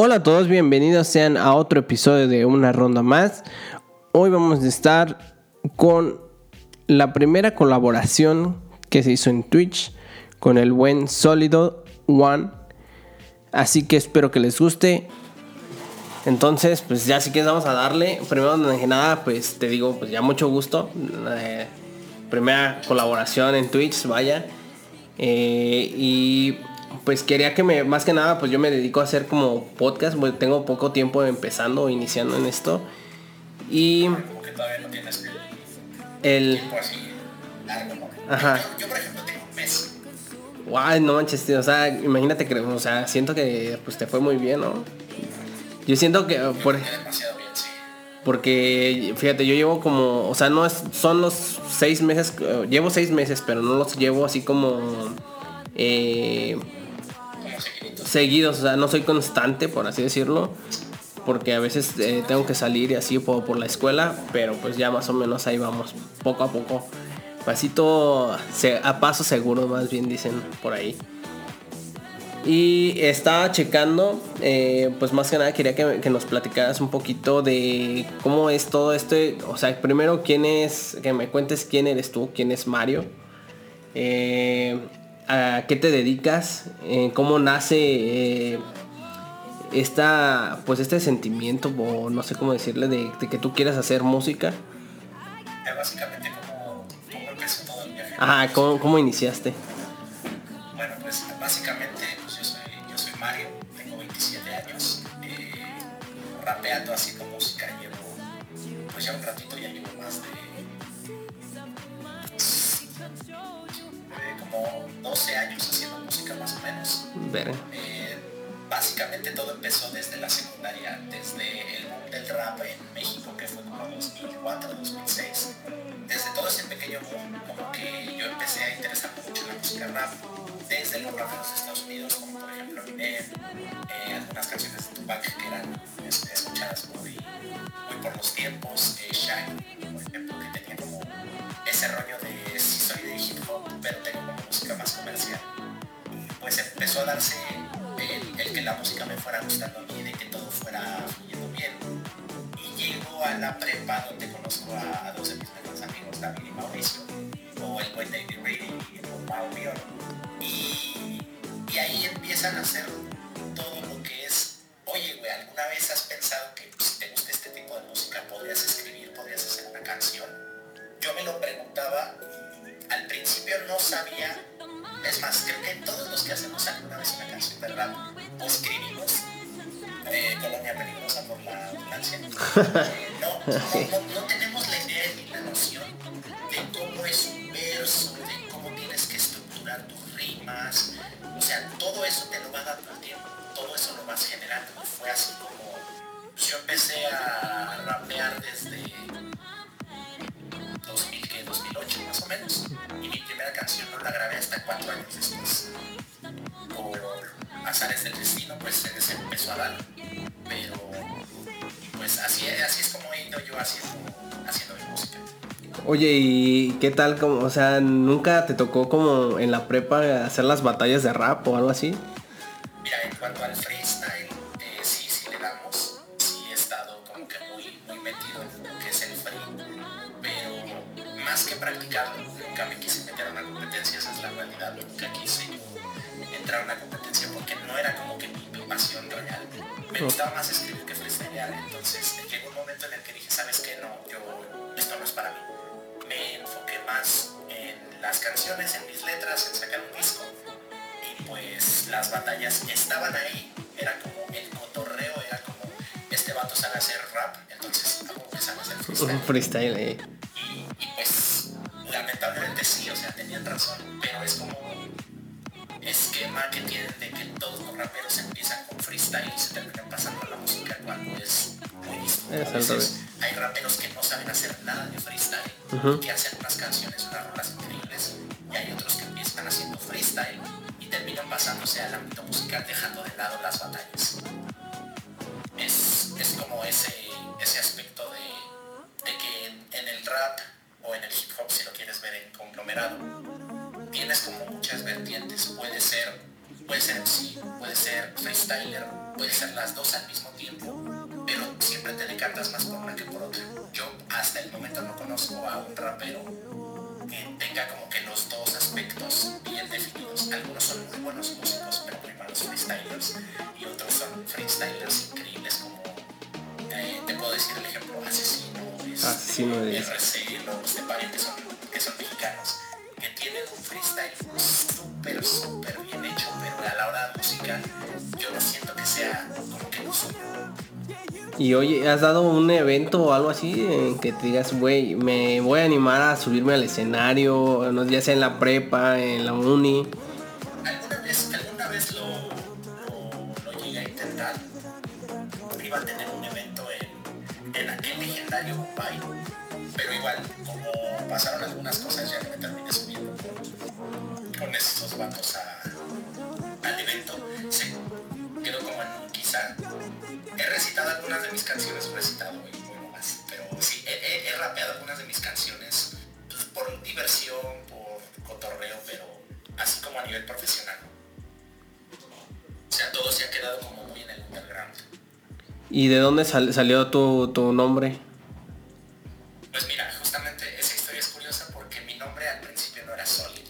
Hola a todos, bienvenidos sean a otro episodio de Una Ronda Más. Hoy vamos a estar con la primera colaboración que se hizo en Twitch con el buen Sólido One. Así que espero que les guste. Entonces, pues ya sí que vamos a darle. Primero de nada, pues te digo, pues ya mucho gusto. Eh, primera colaboración en Twitch, vaya. Eh, y pues quería que me, más que nada, pues yo me dedico a hacer como podcast, tengo poco tiempo empezando, iniciando en esto. Y... Como que todavía no tienes el... tiempo así largo, ¿no? Ajá. Yo, yo, por ejemplo, tengo un mes. Guay, no manches, tío, o sea, imagínate que, o sea, siento que pues te fue muy bien, ¿no? Yo siento que, Yo por, creo que demasiado bien, sí. porque, fíjate, yo llevo como, o sea, no es, son los seis meses, llevo seis meses, pero no los llevo así como, eh. Seguidos, o sea, no soy constante, por así decirlo, porque a veces eh, tengo que salir y así por, por la escuela, pero pues ya más o menos ahí vamos, poco a poco, pasito, a paso seguro, más bien dicen por ahí. Y estaba checando, eh, pues más que nada quería que, que nos platicaras un poquito de cómo es todo este, o sea, primero quién es, que me cuentes quién eres tú, quién es Mario, eh, a qué te dedicas, eh, cómo nace eh, esta, pues este sentimiento, o no sé cómo decirle, de, de que tú quieras hacer música. Básicamente como, como empezó todo el viaje. Ajá, ¿cómo, cómo iniciaste? Bueno, pues básicamente básicamente todo empezó desde la secundaria, desde el boom del rap en México que fue como 2004, 2006. Desde todo ese pequeño boom, como que yo empecé a interesarme mucho en la música rap, desde los raperos de Estados Unidos, como por ejemplo Eminem, eh, algunas canciones de Tupac que eran es- escuchadas muy, por los tiempos, eh, Shaggy, por ejemplo, que tenía como ese rollo de pues empezó a darse el, que la música me fuera gustando a mí, de que todo fuera fluyendo bien. Y llego a la prepa donde conozco a, a dos de mis mejores amigos, David y Mauricio, o el buen David Reedy y el Mau Bion. Y, y ahí empiezan a hacer todo lo que es, oye, güey, ¿alguna vez has pensado que pues, si te gusta este tipo de música podrías escribir, podrías hacer una canción? Yo me lo preguntaba, al principio no sabía es más, creo que todos los que hacemos alguna vez una canción de rap o escribimos eh, Colonia Peligrosa por la ambulancia. Eh, no, no, tenemos la idea ni la noción de cómo es un verso, de cómo tienes que estructurar tus rimas. O sea, todo eso te lo va dando el tiempo, todo eso lo vas generando. Y fue así como yo empecé a rapear desde 2000, que 2008 más o menos. Y mi primera canción no la grabé hasta cuatro años después. Por azares del destino, pues se, se empezó a dar. Pero, pues así, así es como he ido yo haciendo, haciendo mi música. Oye, ¿y qué tal? Como, o sea, ¿nunca te tocó como en la prepa hacer las batallas de rap o algo así? Mira, en cuanto al freestyle, nunca me quise meter a una competencia, esa es la realidad. Nunca quise entrar a una competencia porque no era como que mi, mi pasión real. Me gustaba más escribir que freestylear. Entonces llegó un momento en el que dije, ¿sabes qué? No, yo, esto no es para mí. Me enfoqué más en las canciones, en mis letras, en sacar un disco y pues las batallas estaban ahí, era como el cotorreo, era como este vato sabe hacer rap, entonces algo que sabe hacer freestyle. Un freestyle, eh. Y, y, pues tenían razón, pero es como esquema que tienen de que todos los raperos empiezan con freestyle y se terminan pasando a la música cuando es. Es A veces hay raperos que no saben hacer nada de freestyle, que hacen unas canciones, unas rolas increíbles, y hay otros que empiezan haciendo freestyle y terminan pasándose al ámbito musical dejando de lado las batallas. Es, es como ese, ese aspecto de, de que en, en el rap en el hip hop, si lo quieres ver en conglomerado, tienes como muchas vertientes. Puede ser puede ser MC, puede ser freestyler, puede ser las dos al mismo tiempo, pero siempre te decantas más por una que por otra. Yo hasta el momento no conozco a un rapero que tenga como que los dos aspectos bien definidos. Algunos son muy buenos músicos, pero muy malos freestylers, y otros son freestylers increíbles como, eh, te puedo decir el ejemplo, Asesino, Asesino de RC, los de Pario, que son, que son mexicanos, que tienen un freestyle súper, súper bien hecho, pero a la hora de música yo no siento que sea como que suyo. Y oye, ¿has dado un evento o algo así en que te digas, güey, me voy a animar a subirme al escenario, no, ya sea en la prepa, en la uni? Pero igual, como pasaron algunas cosas, ya que me terminé subiendo con, con estos vatos al evento, se quedó como en quizá. He recitado algunas de mis canciones, he recitado y bueno más. Pero sí, he, rapeado algunas de mis canciones pues, por diversión, por cotorreo, pero así como a nivel profesional. O sea, todo se ha quedado como muy en el underground. ¿Y de dónde sal- salió tu nombre? Pues mira, justamente esa historia es curiosa porque mi nombre al principio no era Solid.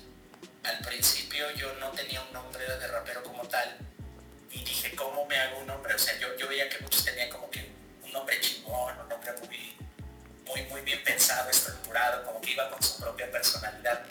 Al principio yo no tenía un nombre de rapero como tal y dije, ¿cómo me hago un nombre? O sea, yo, yo veía que muchos tenían como que un nombre chingón, un nombre muy, muy, muy bien pensado, estructurado, como que iba con su propia personalidad.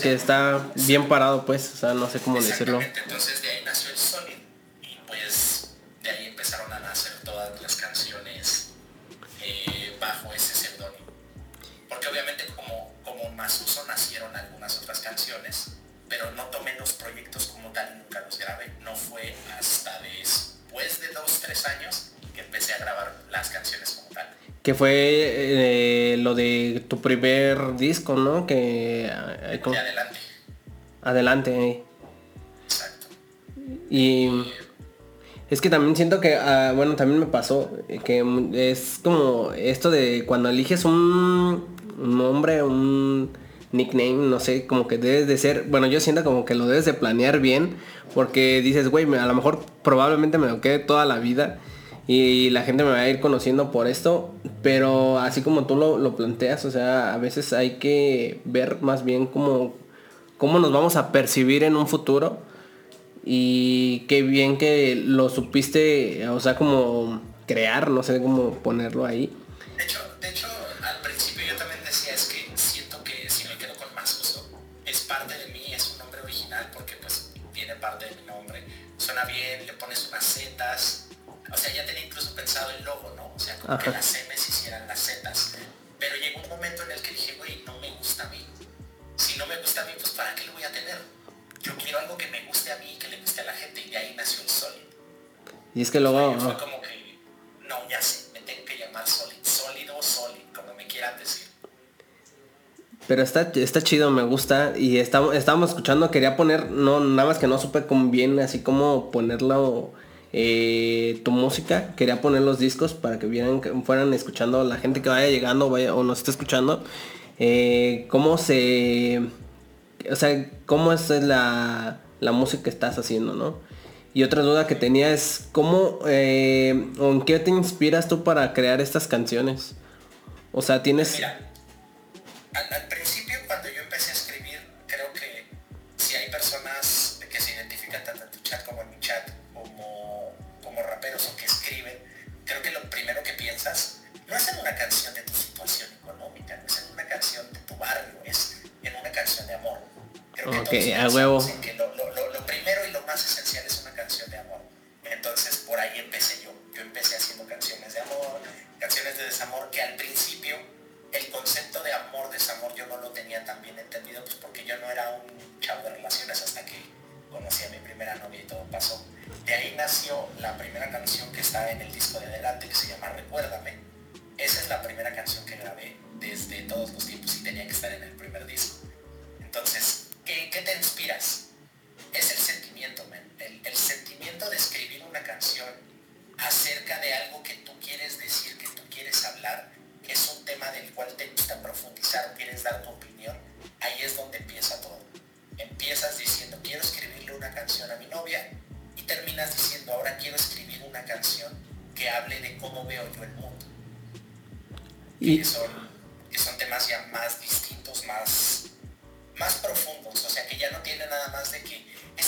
Que está bien parado, pues, o sea, no sé cómo decirlo. Entonces de ahí nació el Solid y pues de ahí empezaron a nacer todas las canciones eh, bajo ese seudónimo. Porque obviamente como, como más uso nacieron algunas otras canciones, pero no tomé los proyectos como tal y nunca los grabé. No fue hasta después de dos, tres años que empecé a grabar las canciones como tal. Que fue tu primer disco, ¿no? Que... eh, ¿cómo? De adelante. Adelante. eh. Exacto. Y es que también siento que, ah, bueno, también me pasó, eh, que es como esto de cuando eliges un, nombre, un nickname, no sé, como que debes de ser, bueno, yo siento como que lo debes de planear bien, porque dices, güey, a lo mejor probablemente me lo quede toda la vida y la gente me va a ir conociendo por esto, pero así como tú lo, lo planteas, o sea, a veces hay que ver más bien cómo, cómo nos vamos a percibir en un futuro y qué bien que lo supiste, o sea, como crear, no sé cómo ponerlo ahí. Ya tenía incluso pensado el logo, ¿no? O sea, como que Ajá. las M's hicieran las zetas. Pero llegó un momento en el que dije, güey, no me gusta a mí. Si no me gusta a mí, pues ¿para qué lo voy a tener? Yo quiero algo que me guste a mí y que le guste a la gente y de ahí nació el Solid. Y es que luego, Fue, fue como que, no, ya sé, me tengo que llamar Solid, sólido o Solid, como me quieran decir. pero está, está chido, me gusta. Y estamos, estábamos escuchando, quería poner, no, nada más que no supe cómo bien, así como ponerlo eh, tu música. Quería poner los discos para que vieran, fueran escuchando la gente que vaya llegando vaya, o nos esté escuchando. eh, cómo se. O sea, cómo es la, la música que estás haciendo, ¿no? Y otra duda que tenía es cómo eh, o en qué te inspiras tú para crear estas canciones. O sea, tienes. Ok, a huevo.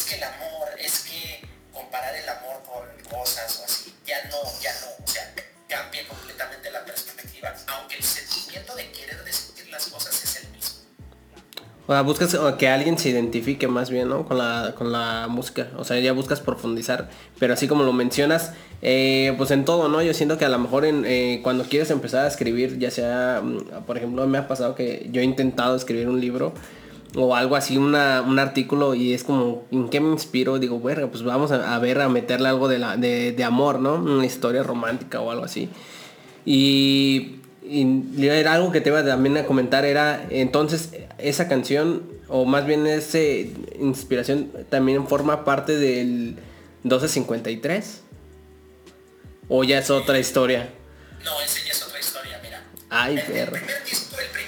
Que el amor, es que comparar el amor con cosas o así, ya no, ya no, o sea, cambia completamente la perspectiva, aunque el sentimiento de querer decir las cosas es el mismo. O sea, buscas que alguien se identifique más bien, ¿no? Con la, con la música. O sea, ya buscas profundizar. Pero así como lo mencionas, eh, pues en todo, ¿no? Yo siento que a lo mejor en, eh, cuando quieres empezar a escribir, ya sea, mm, por ejemplo, me ha pasado que yo he intentado escribir un libro o algo así, una, un artículo y es como, ¿en qué me inspiro? Digo, bueno, pues vamos a, ver, a meterle algo de, la, de, de amor, ¿no? Una historia romántica o algo así. Y y era algo que te iba también a comentar, era entonces esa canción, o más bien esa inspiración, también forma parte del 1253. ¿O ya es otra historia? No, ese ya es otra historia, mira. Ay, el, el, primer disco, el primer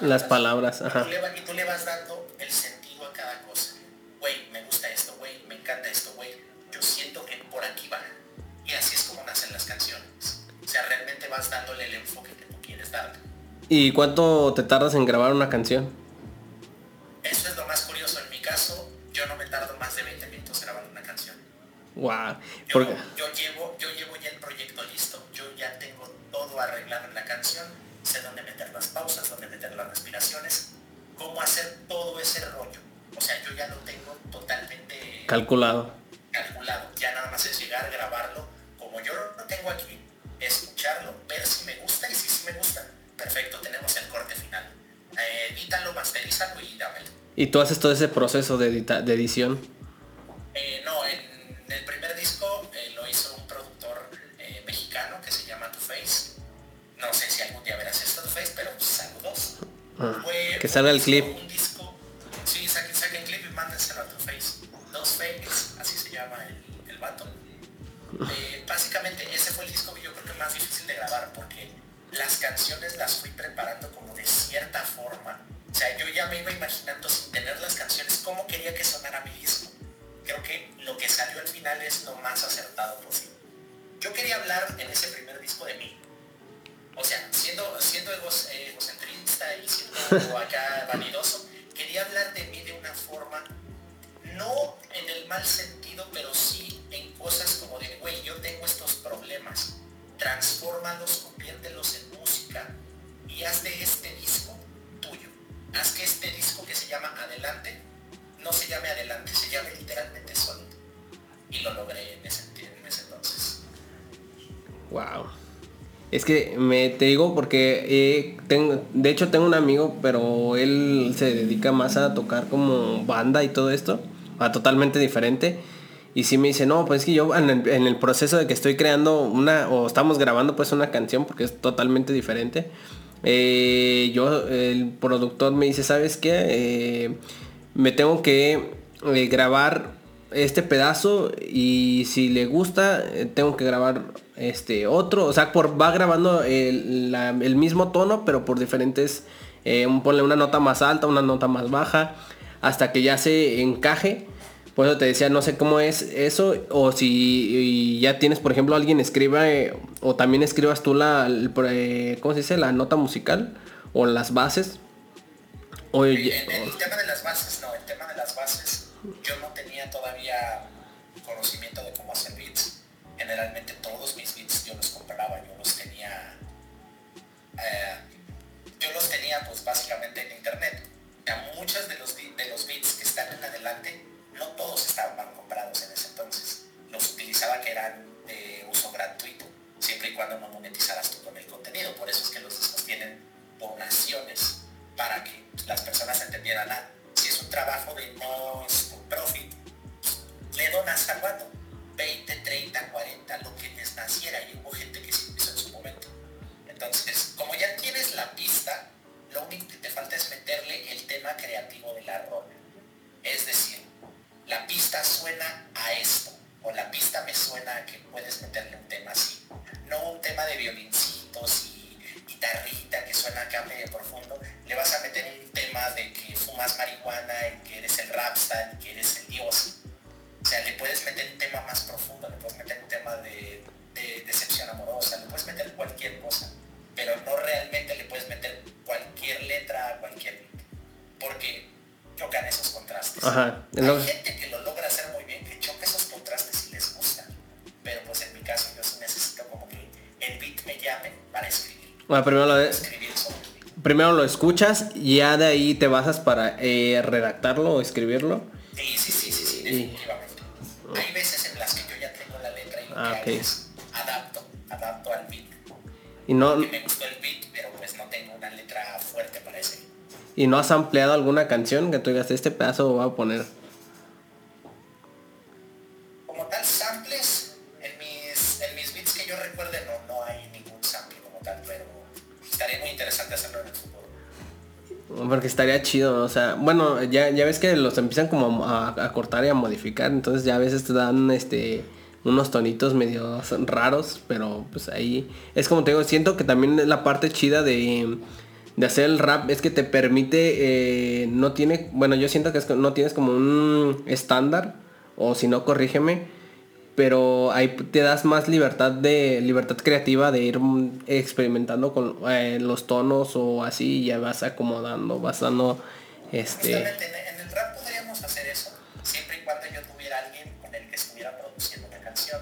las palabras. Las palabras, ajá. Y tú le, vas dando el sentido a cada cosa. Güey, me gusta esto, güey, me encanta esto, güey. Yo siento que por aquí va. Y así es como nacen las canciones. O sea, realmente vas dándole el enfoque que tú quieres darle. ¿Y cuánto te tardas en grabar una canción? Eso es lo más curioso. En mi caso, yo no me tardo más de 20 minutos grabando una canción. Wow. Yo, llevo, calculado. Calculado. Ya nada más es llegar, grabarlo, como yo lo tengo aquí, escucharlo, ver si me gusta y si sí me gusta. Perfecto, tenemos el corte final. Eh, edítalo, masterízalo y dámelo. ¿Y tú haces todo ese proceso de, de edición? Eh, no, en el primer disco eh, lo hizo un productor eh, mexicano que se llama Two Face. No sé si algún día verás esto Two Face, pero saludos. Ah, que salga el clip. Porque eh, tengo, de hecho tengo un amigo, pero él se dedica más a tocar como banda y todo esto, a totalmente diferente. Y sí me dice, no, pues es que yo en el, proceso de que estoy creando una, o estamos grabando pues una canción, porque es totalmente diferente. Eh, yo, el productor me dice, ¿sabes qué? Eh, me tengo que grabar este pedazo y si le gusta tengo que grabar este otro. O sea por va grabando el, mismo tono pero por diferentes eh, ponle una nota más alta una nota más baja hasta que ya se encaje. Por eso te decía no sé cómo es eso o si ya tienes por ejemplo alguien escriba eh, o también escribas tú la eh, cómo se dice la nota musical o las bases. O, el, el tema de las bases no el tema de las bases yo no tenía todavía conocimiento de cómo hacer beats. Generalmente todos mis beats yo los compraba, yo los tenía, eh, yo los tenía pues básicamente en internet. Ya muchos de los, de los beats que están en adelante, no todos estaban comprados en ese entonces. Los utilizaba que eran de uso gratuito, siempre y cuando no monetizaras tú con el contenido. Por eso es que los discos tienen donaciones para que las personas entendieran, ah, si es un trabajo de no profit, le donas al 20, 30, 40, lo que les naciera y hubo gente que se hizo en su momento. Entonces, como ya tienes la pista, lo único que te falta es meterle el tema creativo de la rola. Es decir, la pista suena a esto, o la pista me suena a que puedes meterle un tema así. No un tema de violincitos y guitarrita que suena acá medio profundo, le vas a meter un tema de que fumas marihuana y que eres el rapstar y que eres el dios. O sea, le puedes meter un tema más profundo, le puedes meter un tema de, decepción amorosa, le puedes meter cualquier cosa, pero no realmente le puedes meter cualquier letra a cualquier porque chocan esos contrastes. Hay gente que lo logra hacer muy bien, que choca esos contrastes y les gusta, pero pues en mi caso yo necesito como que el beat me llame para escribir. Bueno, primero lo, de primero lo escuchas y ya de ahí te basas para eh, redactarlo o escribirlo. Sí, sí, sí, sí, definitivamente. Hay veces en las que yo ya tengo la letra y lo ah, que hago es adapto, adapto al beat. Y no... me gustó el beat, pero pues no tengo una letra fuerte para ese. ¿Y no has ampliado alguna canción que tú digas, este pedazo voy a poner? Estaría chido, o sea, bueno, ya, ya ves que los empiezan como a, cortar y a modificar, entonces ya a veces te dan este unos tonitos medio raros, pero pues ahí es como te digo, siento que también es la parte chida de, de hacer el rap, es que te permite, eh, no tiene, bueno, yo siento que es, no tienes como un estándar, o si no, corrígeme, pero ahí te das más libertad de libertad creativa de ir experimentando con eh, los tonos o así y ya vas acomodando vas dando este en el rap podríamos hacer eso siempre y cuando yo tuviera alguien con el que estuviera produciendo una canción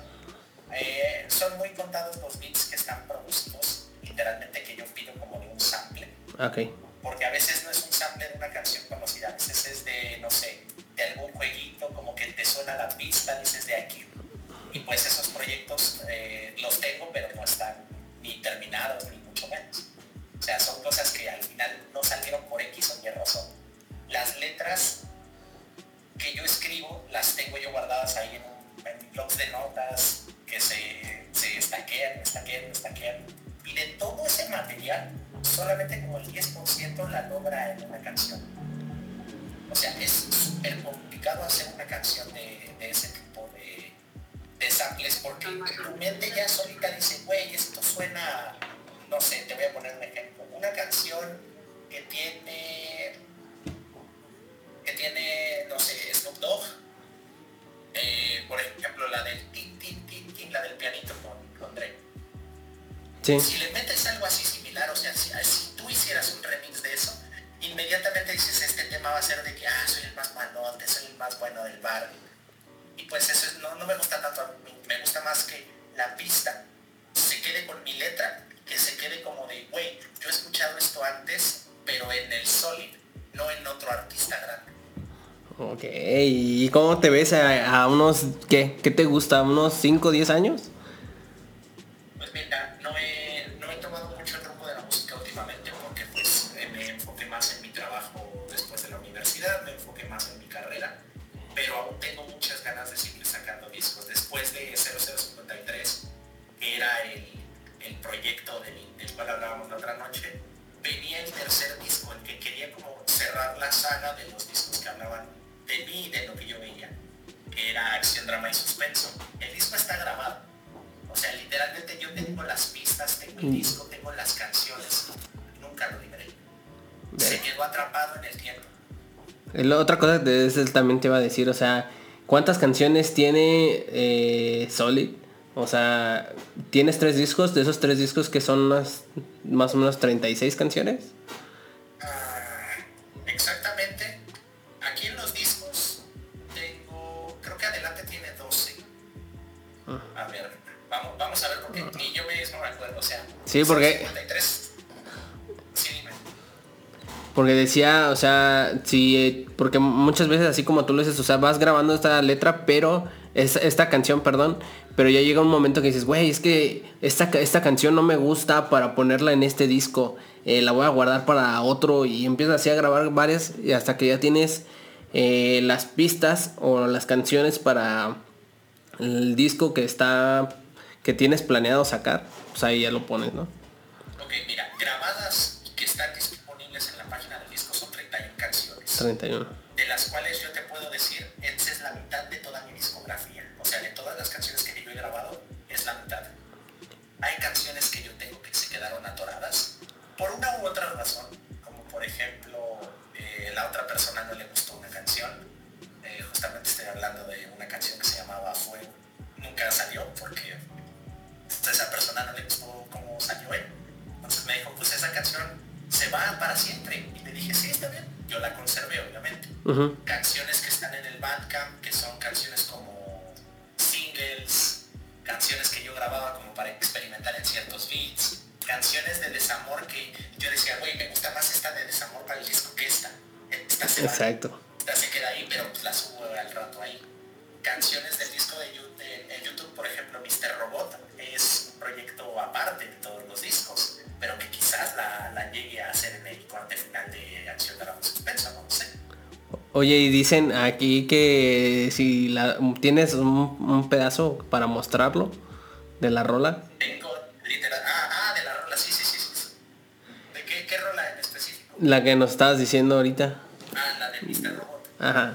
eh, son muy contados los beats que están producidos literalmente que yo pido como de un sample okay. porque a veces no es un sample de una canción conocida a veces es de no sé de algún jueguito como que te suena la pista dices de aquí pues esos proyectos eh, los tengo, pero no están ni terminados, ni mucho menos. O sea, son cosas que al final no salieron por X o Y razón. Las letras que yo escribo las tengo yo guardadas ahí en, un, blogs de notas que se, se estaquean, estaquean, estaquean. Y de todo ese material, solamente como el 10% la logra en una canción. O sea, es súper complicado hacer una canción de, de ese tipo de samples, porque tu mente ya solita dice, güey, esto suena, no sé, te voy a poner un ejemplo, una canción que tiene, que tiene, no sé, Snoop Dogg, eh, por ejemplo, la del tin, tin, tin, tin, la del pianito con, con Dre. Si le metes algo así similar, o sea, si, si, tú hicieras un remix de eso, inmediatamente dices, este tema va a ser de que, ah, soy el más malote, soy el más bueno del bar y pues eso no, no me gusta tanto a mí. Me gusta más que la pista se quede con mi letra, que se quede como de, güey, yo he escuchado esto antes, pero en el Solid, no en otro artista grande. Ok, ¿y cómo te ves a, a unos, qué, qué te gusta, unos 5 o 10 años? La otra cosa que es- también te iba a decir, o sea, ¿cuántas canciones tiene eh, Solid? O sea, ¿tienes tres discos? De esos tres discos que son unas, más o menos 36 canciones. Ah, exactamente. Aquí en los discos tengo, creo que adelante tiene 12. A ver, vamos, vamos a ver porque ni yo mismo me acuerdo. O sea, Sí, porque- Porque decía, o sea, sí, eh, porque muchas veces así como tú lo dices, o sea, vas grabando esta letra, pero, es, esta canción, perdón, pero ya llega un momento que dices, güey, es que esta, esta canción no me gusta para ponerla en este disco, eh, la voy a guardar para otro y empiezas así a grabar varias y hasta que ya tienes eh, las pistas o las canciones para el disco que está, que tienes planeado sacar, pues ahí ya lo pones, ¿no? Ok, mira, grabadas 31. de las cuales yo te puedo decir, esa es la mitad de toda mi discografía. O sea, de todas las canciones que yo he grabado, es la mitad. Hay canciones que yo tengo que se quedaron atoradas por una u otra razón, como por ejemplo, eh, la otra persona no le gustó una canción. Eh, justamente estoy hablando de una canción que se llamaba Fuego. Nunca salió porque a esa persona no le gustó cómo salió él. Entonces me dijo, pues esa canción se va para siempre. Y le dije, sí, está bien. Yo la conservé, obviamente. Canciones que están en el Bandcamp, que son canciones como singles, canciones que yo grababa como para experimentar en ciertos beats, canciones de desamor que yo decía, güey, me gusta más esta de desamor para el disco que esta. Esta se va, Exacto. esta se queda ahí, pero pues la subo al rato ahí. Canciones del disco de, Yu- de- en YouTube, por ejemplo, Mr. Robot, es un proyecto aparte quizás la, la llegue a hacer en el corte final de Acción de la Suspensa, no lo sé. Oye, y dicen aquí que si la, tienes un, un pedazo para mostrarlo de la rola. Tengo literal. Ah, ah, de la rola, sí, sí, sí. sí. ¿De qué, qué rola en específico? La que nos estabas diciendo ahorita. Ah, la de Mr. Robot. Ajá.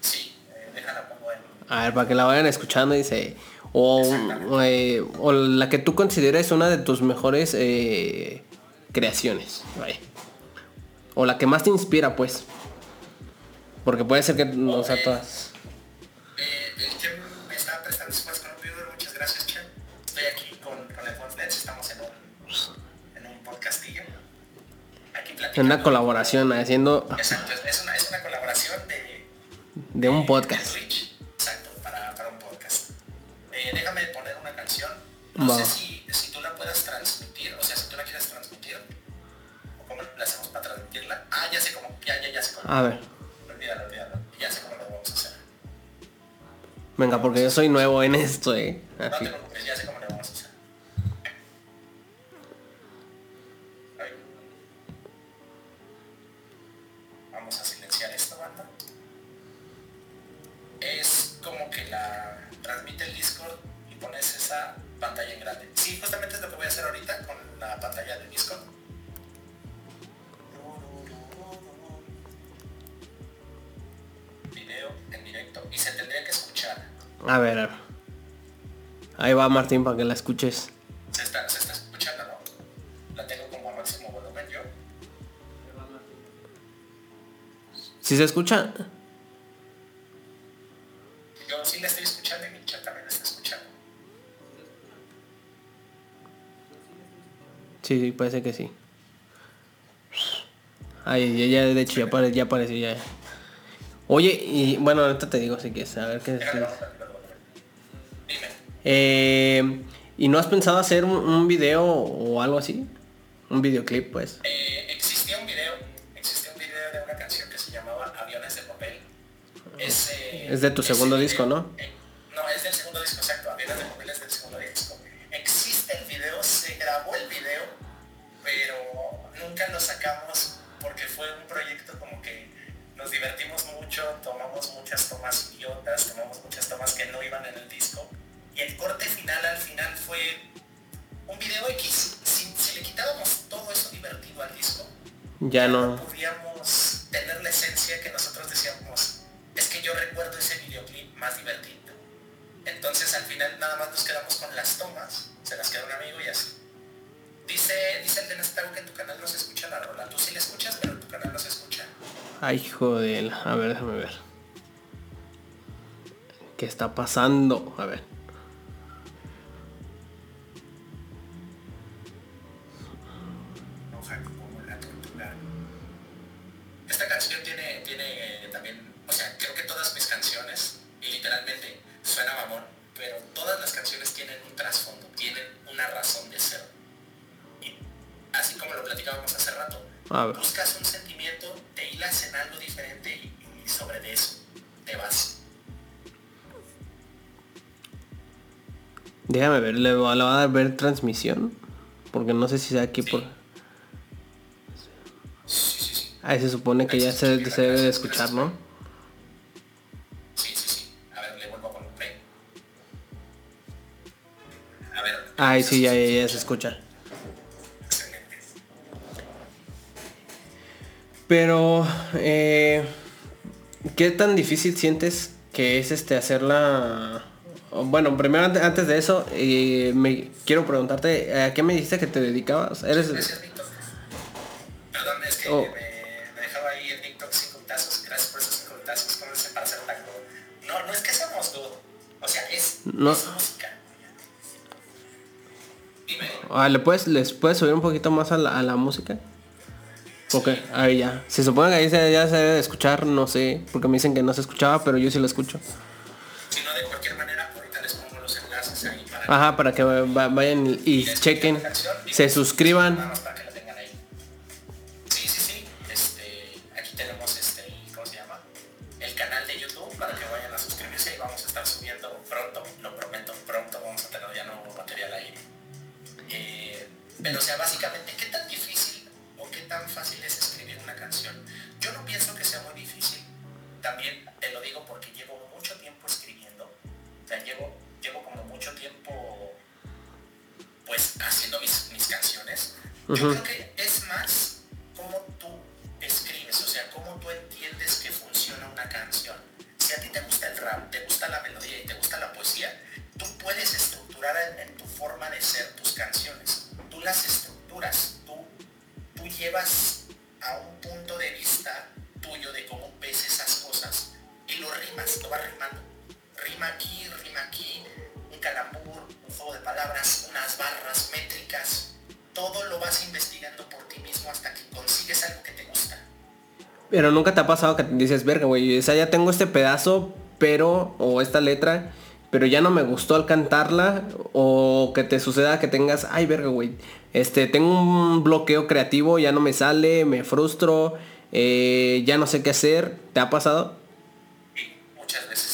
Sí, eh, déjala pongo en. A ver, para que la vayan escuchando, dice. O, eh, o la que tú consideres una de tus mejores eh, creaciones. vaya. O la que más te inspira, pues. Porque puede ser que no sea todas. Eh, el Chem me está prestando su más computer, muchas gracias, Chem. Estoy aquí con, con el Fonflets, estamos en un, en un podcastillo. Aquí En platicando. una colaboración, haciendo Exacto, es- una, es una colaboración de, de un de podcast. No Va. sé si, si tú la puedas transmitir, o sea, si tú la quieres transmitir. O cómo la hacemos para transmitirla. Ah, ya sé cómo, ya, ya, ya sé cómo. A ver. Olvídalo, olvídalo. Ya sé cómo lo vamos a hacer. Venga, porque yo soy nuevo en esto, eh. No te preocupes, ya sé cómo A ver, a ver. Ahí va Martín para que la escuches. Se está, se está escuchando, ¿no? La tengo como a máximo volumen yo. ¿Sí se escucha? Yo sí la estoy escuchando y mi chat también la está escuchando. Sí, sí, parece que sí. Ay, ya, ya, de hecho, ya, apare- ya apareció ya. Oye, y bueno, ahorita te digo si quieres, a ver qué es. Eh, ¿Y no has pensado hacer un, un video o algo así? Un videoclip, pues. Eh, existía un video, existía un video de una canción que se llamaba Aviones de papel, Es, eh, es de tu segundo ese disco, video- ¿no? eh, Ya no. podíamos tener la esencia que nosotros decíamos, es que yo recuerdo ese videoclip más divertido. Entonces al final nada más nos quedamos con las tomas, se las quedó un amigo y así. Dice, dice el de Nestago que en tu canal no se escucha la rola. Tú sí la escuchas, pero en tu canal no se escucha. Ay, joder. A ver, déjame ver. ¿Qué está pasando? A ver. ¿Le va le va a ver transmisión? Porque no sé si sea aquí Sí. por... Sí, sí, sí. Ahí se supone que ya se, se debe de escuchar, ¿no? Sí, sí, sí. A ver, le vuelvo a poner play. A ver. Ay, sí, ya, ya, ya se escucha. Pero, eh, ¿qué tan difícil sientes que es este hacerla? o, Bueno, primero ante- antes de eso, eh, me quiero preguntarte, ¿a qué me dijiste que te dedicabas? ¿Eres Gracias, Víctor. Perdón, es que Oh. me, me dejaba ahí el TikTok sin puntazos. Gracias por esos cinco puntazos. ¿Cómo dicen para hacer tango? No, no es que seamos good. O sea, es, No. es música. Dime. ah, ¿le puedes, les puedes subir un poquito más a la, a la música? Ok, ahí ya. Se supone que ahí se, ya se debe de escuchar, no sé, porque me dicen que no se escuchaba, pero yo sí lo escucho. Ajá, para que va- vayan y, chequen, se suscriban. Dices, verga, güey, o sea, ya tengo este pedazo, pero, o esta letra, pero ya no me gustó al cantarla, o que te suceda que tengas, ay, verga, güey, este, tengo un bloqueo creativo, ya no me sale, me frustro, eh, ya no sé qué hacer, ¿te ha pasado? Muchas veces.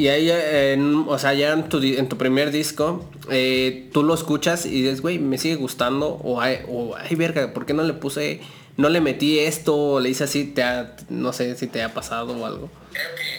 Y ahí, eh, en- o sea, ya en tu, en tu primer disco, eh, tú lo escuchas y dices, güey, me sigue gustando, o ay, o, ay, verga, ¿por qué no le puse, no le metí esto, o le hice así, te ha- no sé si te ha pasado o algo? Creo que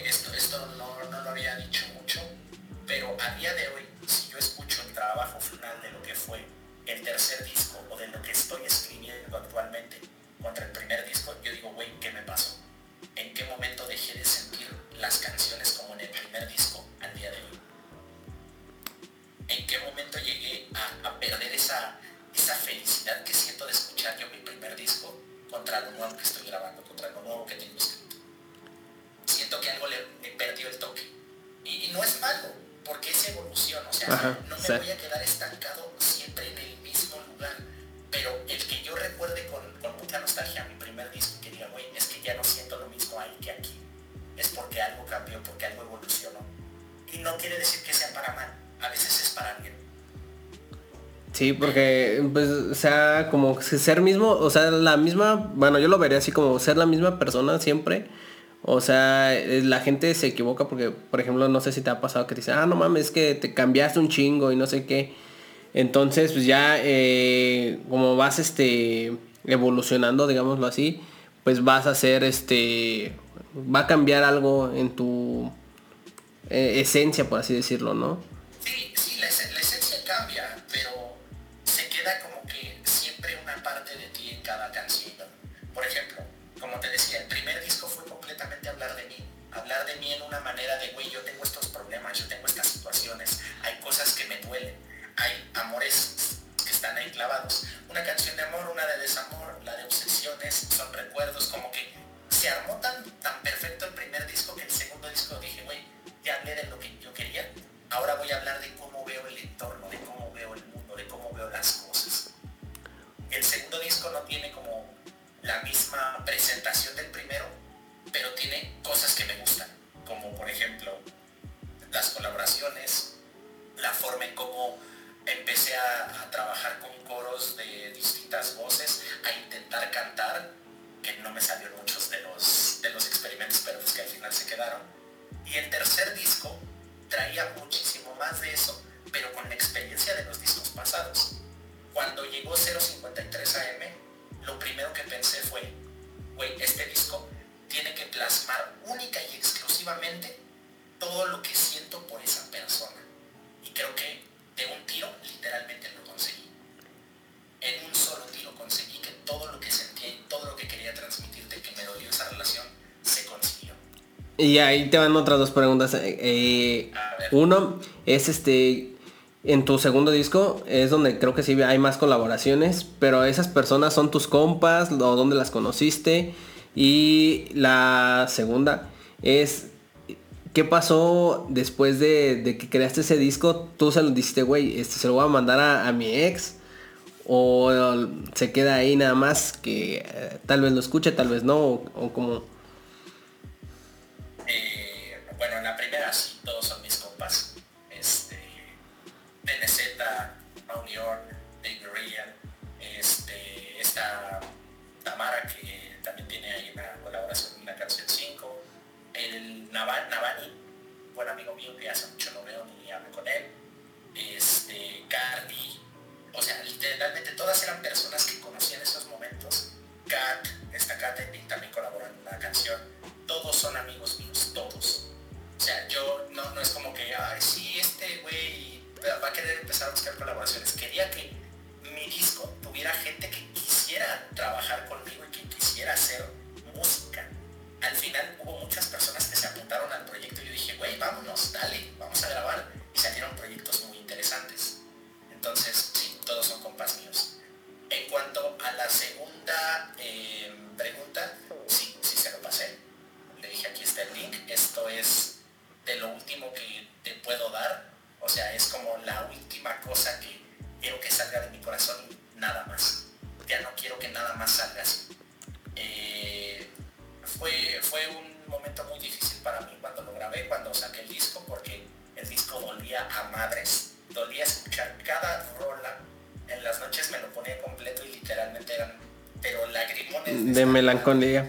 Sí, porque, pues, o sea, como ser mismo, o sea, la misma, bueno, yo lo vería así como ser la misma persona siempre. O sea, eh, la gente se equivoca porque, por ejemplo, no sé si te ha pasado que te dicen, ah, no mames, es que te cambiaste un chingo y no sé qué. Entonces, pues ya, eh, como vas, este, evolucionando, digámoslo así, pues vas a ser, este, va a cambiar algo en tu eh, esencia, por así decirlo, ¿no? Sí, sí ahí te van otras dos preguntas. Eh, eh, uno es este. En tu segundo disco es donde creo que sí hay más colaboraciones, pero esas personas son tus compas o dónde las conociste. Y la segunda es, ¿qué pasó después de, que creaste ese disco? Tú se lo dijiste, güey, este, se lo voy a mandar a, mi ex. O, se queda ahí nada más que eh, tal vez lo escuche, tal vez no, o, o como... con liga.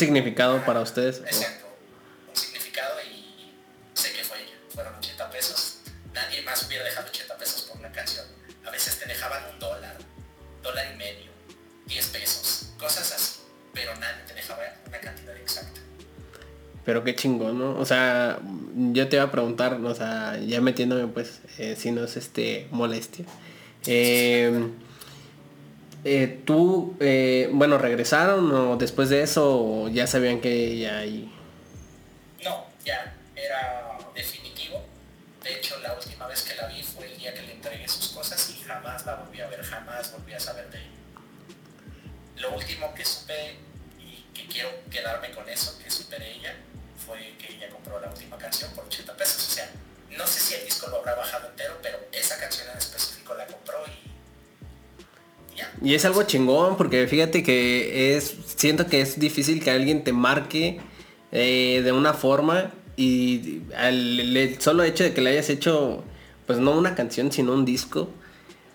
significado para ustedes. Exacto. Un significado y sé que fue, fueron 80 pesos. Nadie más hubiera dejado 80 pesos por una canción. A veces te dejaban un dólar, dólar y medio, 10 pesos, cosas así. Pero nadie te dejaba una cantidad exacta. Pero qué chingón, ¿no? O sea, yo te iba a preguntar, o sea, ya metiéndome pues, eh, si no es este molestia. Eh, sí, sí, sí, eh, ¿Tú, bueno, regresaron o después de eso ya sabían que ya ahí? Y... Es algo chingón, porque fíjate que es, siento que es difícil que alguien te marque eh, de una forma y el, solo hecho de que le hayas hecho, pues no una canción, sino un disco,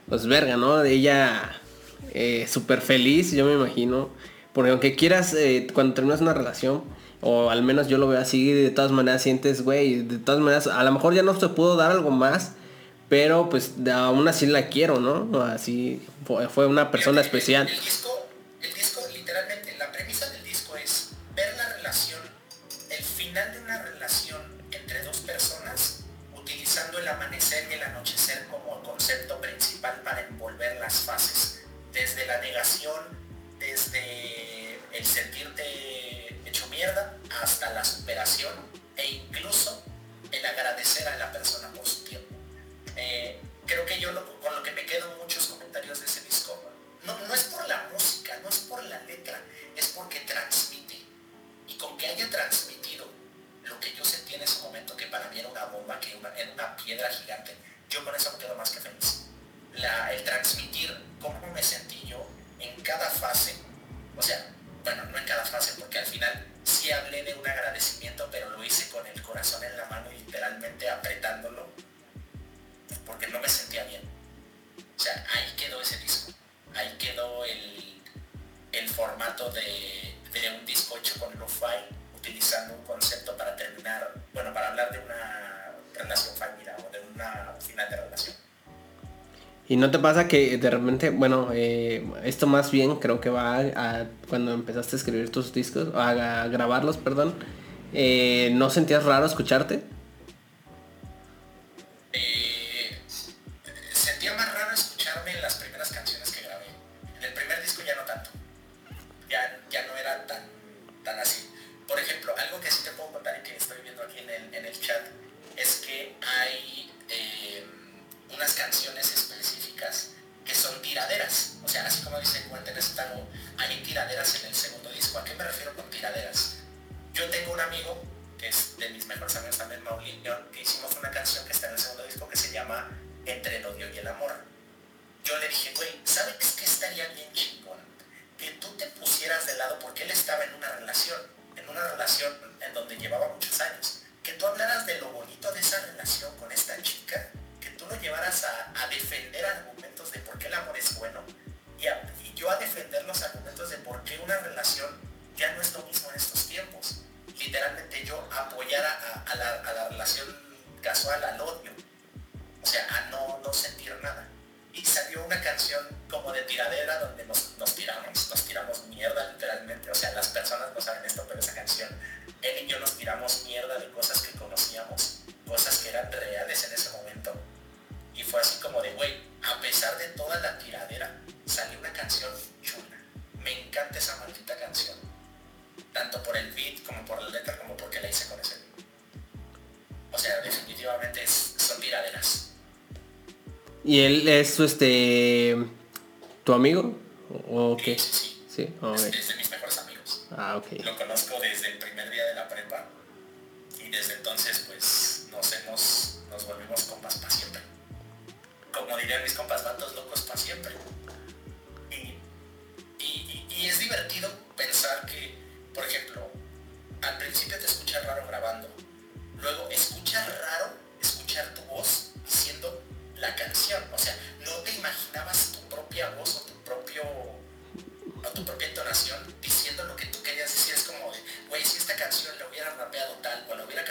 pues verga, ¿no? De ella eh, súper feliz, yo me imagino. Porque aunque quieras, eh, cuando terminas una relación, o al menos yo lo veo así, de todas maneras sientes, güey, de todas maneras, a lo mejor ya no se pudo dar algo más, pero pues aún así la quiero, ¿no? Así fue, una persona especial. ¿Y no te pasa que de repente, bueno, eh, esto más bien creo que va a, cuando empezaste a escribir tus discos, a, a grabarlos, perdón, eh, ¿no sentías raro escucharte? Es este tu amigo? ¿O qué? Sí, sí. Es, de mis mejores amigos. Ah, ok. Lo conozco desde el primer día de la prepa y desde entonces pues nos hemos, nos volvimos compas para siempre. Como dirían mis compas, vatos locos para siempre. Y, y, y es divertido pensar que, por ejemplo, al principio te escuchas raro grabando, luego escuchas raro escuchar tu voz diciendo la canción. O sea, no te imaginabas tu propia voz o tu propio o tu propia entonación diciendo lo que tú querías decir. Es como, güey, si esta canción la hubiera rapeado tal o la hubiera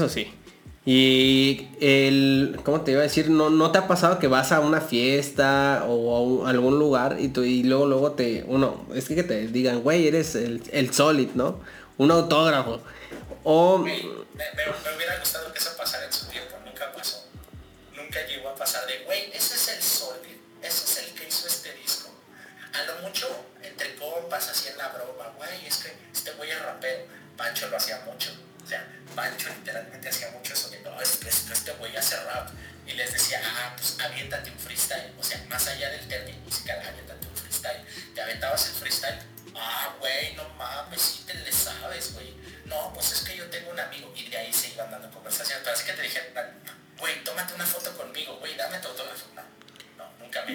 Eso sí. Y el, ¿cómo te iba a decir? ¿No, no te ha pasado que vas a una fiesta o a algún lugar y, tú, y luego luego te, uno, es que, te digan, güey, eres el, el Solid, ¿no? Un autógrafo.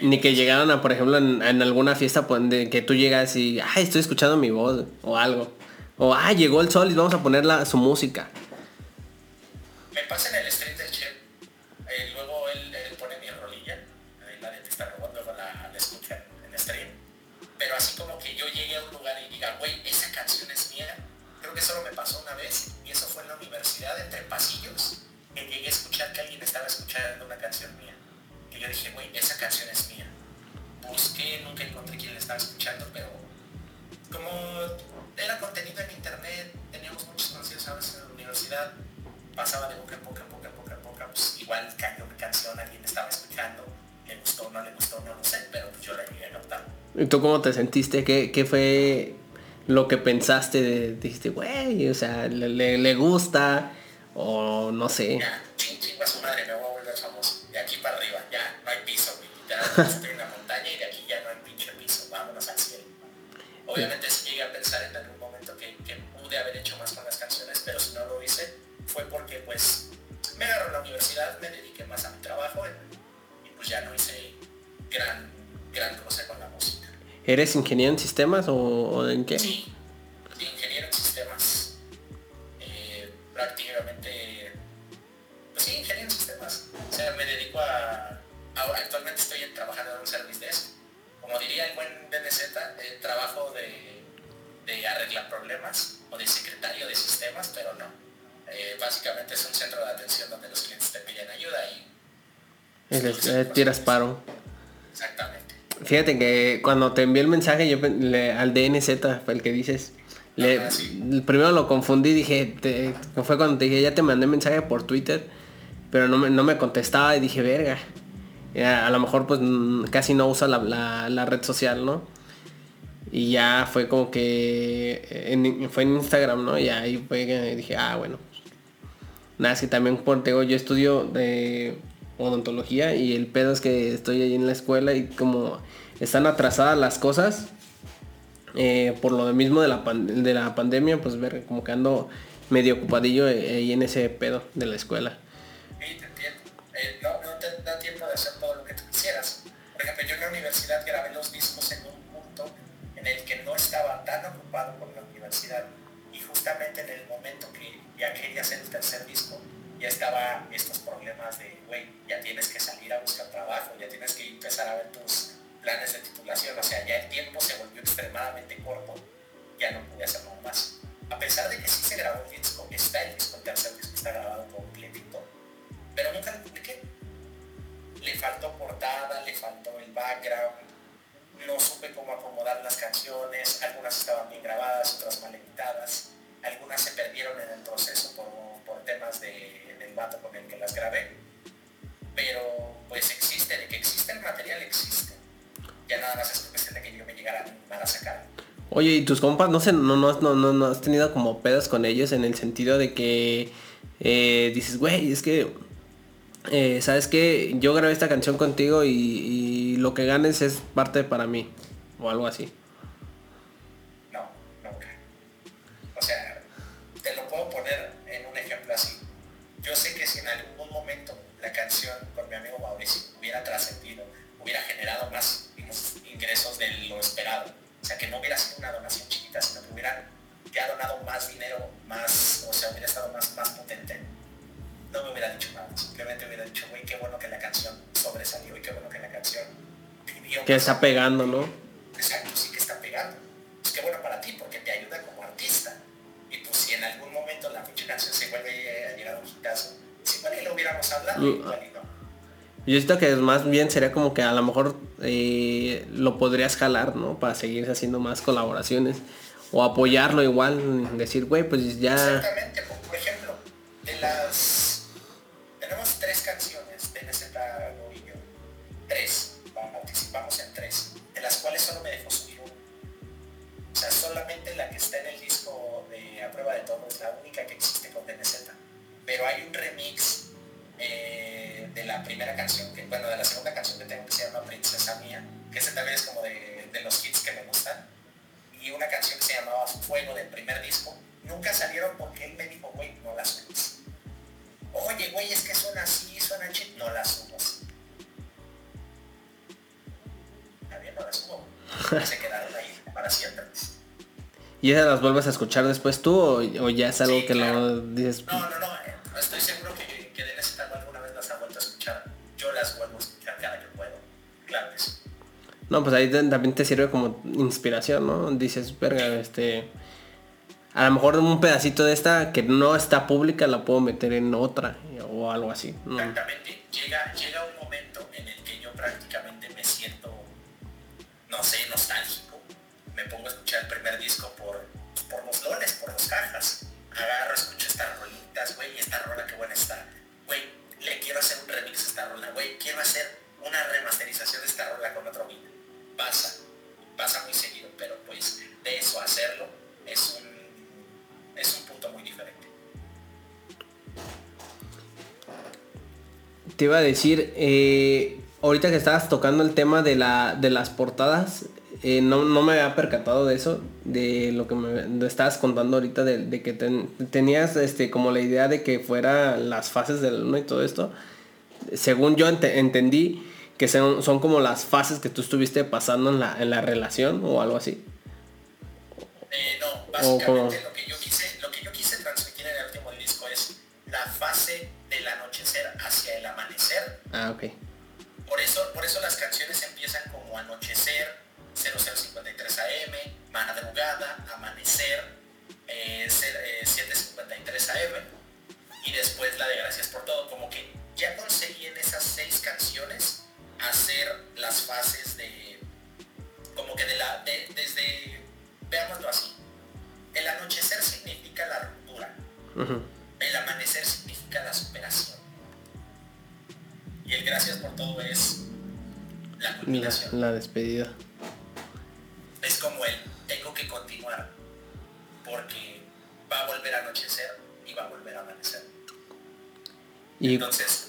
Ni que llegaran a, por ejemplo, en, en alguna fiesta pues, de que tú llegas y, ay, estoy escuchando mi voz o algo. O, ah, llegó el sol y vamos a poner su música. Cómo te sentiste? ¿Qué, qué fue lo que pensaste? De, dijiste, güey, o sea, le, le, gusta, o no sé. ¿Eres ingeniero en sistemas o, en qué? Sí, ingeniero en sistemas. Eh, prácticamente, pues sí, ingeniero en sistemas. O sea, me dedico a, ahora actualmente estoy trabajando en un servicio de eso como diría el buen DNZ, el trabajo de, de, arreglar problemas o de secretario de sistemas, pero no. Eh, básicamente es un centro de atención donde los clientes te piden ayuda y... y les eh, tiras paro. Fíjate que cuando te envié el mensaje yo le, al DNZ, fue el que dices, le, primero lo confundí, dije, fue cuando te dije, ya te mandé mensaje por Twitter, pero no me, no me contestaba y dije, verga. A lo mejor pues casi no usa la, red social, ¿no? Y ya fue como que fue en Instagram, ¿no? Y ahí fue que dije, ah, bueno. Nada, es que también por, yo estudio de odontología y el pedo es que estoy ahí en la escuela y como están atrasadas las cosas, eh, por lo mismo de la, de la pandemia, pues ver como que ando medio ocupadillo eh, ahí en ese pedo de la escuela. Sí, te entiendo. no, te da tiempo de hacer por ejemplo, yo en la universidad grabé los discos en un punto en el que no estaba tan ocupado con la universidad y justamente en el momento que ya quería hacer el tercer disco, ya estaba estos problemas de, güey, ya tienes que salir a buscar trabajo, ya tienes que empezar a ver tus planes de titulación, o sea, ya el tiempo se volvió extremadamente corto, ya no pude hacer nada más. A pesar de que sí se grabó el disco, está el disco, tercer disco está grabado completito, pero nunca lo publiqué le faltó portada, le faltó el background, no supe cómo acomodar las canciones, algunas estaban bien grabadas, otras mal editadas, algunas se perdieron en el proceso por, temas de, del vato con el que las grabé, pero pues existe, de que existe el material, existe. Ya nada más es cuestión de que yo me llegara a sacar. Oye, ¿y tus compas no, sé, no, has tenido como pedos con ellos en el sentido de que eh, dices, güey, es que eh, ¿sabes qué? Yo grabé esta canción contigo y, lo que ganes es parte para mí. O algo así. Que está pegando, ¿no? Exacto, sí que está pegando. Es pues qué bueno para ti porque te ayuda como artista. Y pues si en algún momento la pinche canción se vuelve a llegar a un hitazo, si igual y lo hubiéramos hablado, mm. igual y no. Yo siento que más bien sería como que a lo mejor eh, lo podrías jalar, ¿no? Para seguir haciendo más colaboraciones. O apoyarlo igual, decir, güey, pues ya... Exactamente, por ejemplo, de las... Pero hay un remix eh, de la primera canción, que, bueno, de la segunda canción que tengo que se llama Princesa Mía, que ese también es como de, de los hits que me gustan y una canción que se llamaba Fuego del primer disco, nunca salieron porque él me dijo, güey, no las subes. Oye, güey, es que suena así, suena chit, no las subas. Bien, no las subo. Se quedaron ahí para siempre. ¿Y esas las vuelves a escuchar después tú o, ya es algo que lo dices? No, no, no, No, pues ahí también te sirve como inspiración, ¿no? Dices, verga, este... A lo mejor un pedacito de esta que no está pública la puedo meter en otra o algo así. Exactamente. Llega, llega Te iba a decir, eh, ahorita que estabas tocando el tema de, la, de las portadas, eh, no, me había percatado de eso, de lo que me estabas contando ahorita, de, que tenías este, como la idea de que fuera las fases del uno y todo esto. Según yo entendí, que son, son como las fases que tú estuviste pasando en la, en la relación o algo así. Eh, no, básicamente lo, que Ah, ok. Por eso, por eso las canciones empiezan como anochecer, 0053 AM, madrugada, amanecer, eh, 753 AM y después la de Gracias por todo. Como que ya conseguí en esas seis canciones hacer las fases de, como que de la, desde, veámoslo así, el anochecer significa la ruptura, todo es la culminación. La, despedida. Es como el, tengo que continuar, porque va a volver a anochecer y va a volver a amanecer. Y... Entonces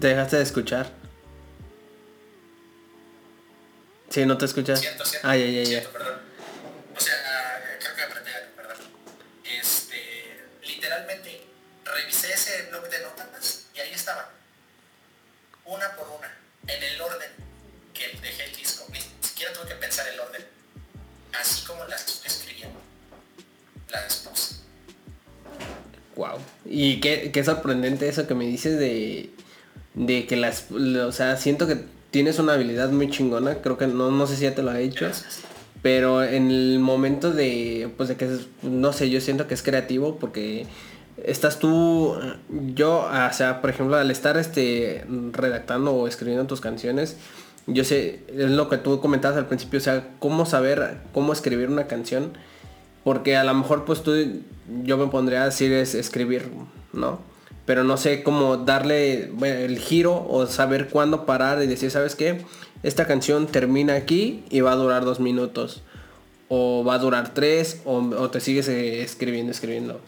te dejaste de escuchar? Sí, no te escuchas. Siento, siento. Ah, ya, ya, ya. perdón. O sea, creo que aprendí algo, perdón. Este, literalmente, revisé ese blog de notas y ahí estaban. Una por una, en el orden que dejé el disco. Ni siquiera tuve que pensar el orden. Así como las escribiendo. Las puse. Wow. Y qué, qué sorprendente eso que me dices de, de que las, o sea, siento que tienes una habilidad muy chingona, creo que no, no sé si ya te lo ha hecho. Pero en el momento de, pues de que, no sé, yo siento que es creativo porque estás tú, yo, o sea, por ejemplo, al estar este, redactando o escribiendo tus canciones, yo sé, es lo que tú comentabas al principio, o sea, cómo saber cómo escribir una canción, porque a lo mejor pues tú, yo me pondría a decir es escribir, ¿no? Pero no sé cómo darle el giro o saber cuándo parar y decir, ¿sabes qué? Esta canción termina aquí y va a durar dos minutos. O va a durar tres, o, te sigues eh, escribiendo, escribiendo.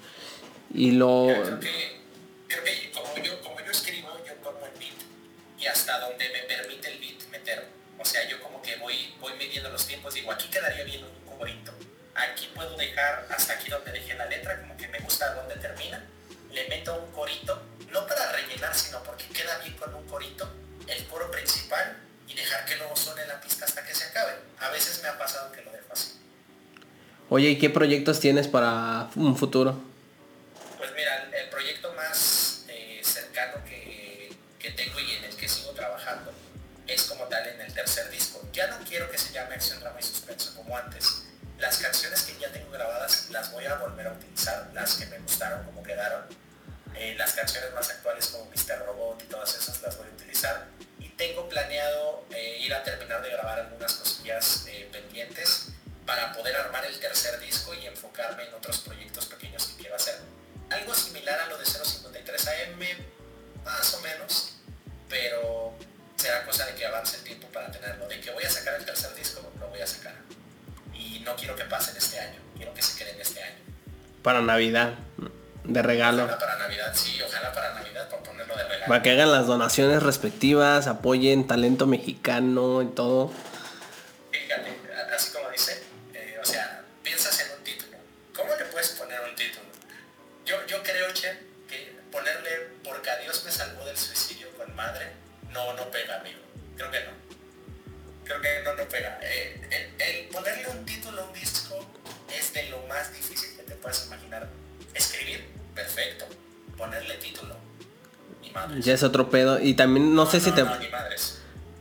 Y lo... Creo que, como, yo, como yo escribo, yo pongo el beat y hasta donde me permite el beat meter. O sea, yo como que voy, voy midiendo los tiempos, digo, aquí quedaría bien un cubrito. Aquí puedo dejar hasta aquí donde dejé la letra, como que me gusta donde termina le meto un corito, no para rellenar, sino porque queda bien con un corito, el coro principal y dejar que luego suene la pista hasta que se acabe. A veces me ha pasado que lo dejo así. Oye, ¿y qué proyectos tienes para un futuro? Pues mira, el proyecto más eh, cercano que, que tengo y en el que sigo trabajando es como tal en el tercer disco. Ya no quiero que se llame Acción, Drama y Suspenso como antes. Las canciones que ya tengo grabadas las voy a volver a utilizar, las que me gustaron, como quedaron. Eh, las canciones más actuales como Mr. Robot y todas esas las voy a utilizar. Y tengo planeado eh, ir a terminar de grabar algunas cosillas eh, pendientes para poder armar el tercer disco y enfocarme en otros proyectos pequeños que quiero hacer. Algo similar a lo de 053 AM, más o menos, pero será cosa de que avance el tiempo para tenerlo. De que voy a sacar el tercer disco, lo voy a sacar. Y no quiero que pase en este año, quiero que se quede en este año. Para Navidad, de regalo. Ojalá para Navidad, sí, ojalá para Navidad, por ponerlo de regalo. Para que hagan las donaciones respectivas, apoyen talento mexicano y todo. Ya es otro pedo. Y también no sé si te... No, ni madres.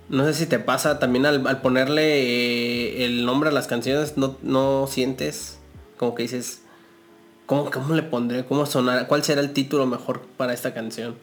No sé si te pasa también al, al ponerle eh, el nombre a las canciones, no, no sientes como que dices, ¿cómo, ¿cómo le pondré? ¿Cómo sonar? ¿Cuál será el título mejor para esta canción?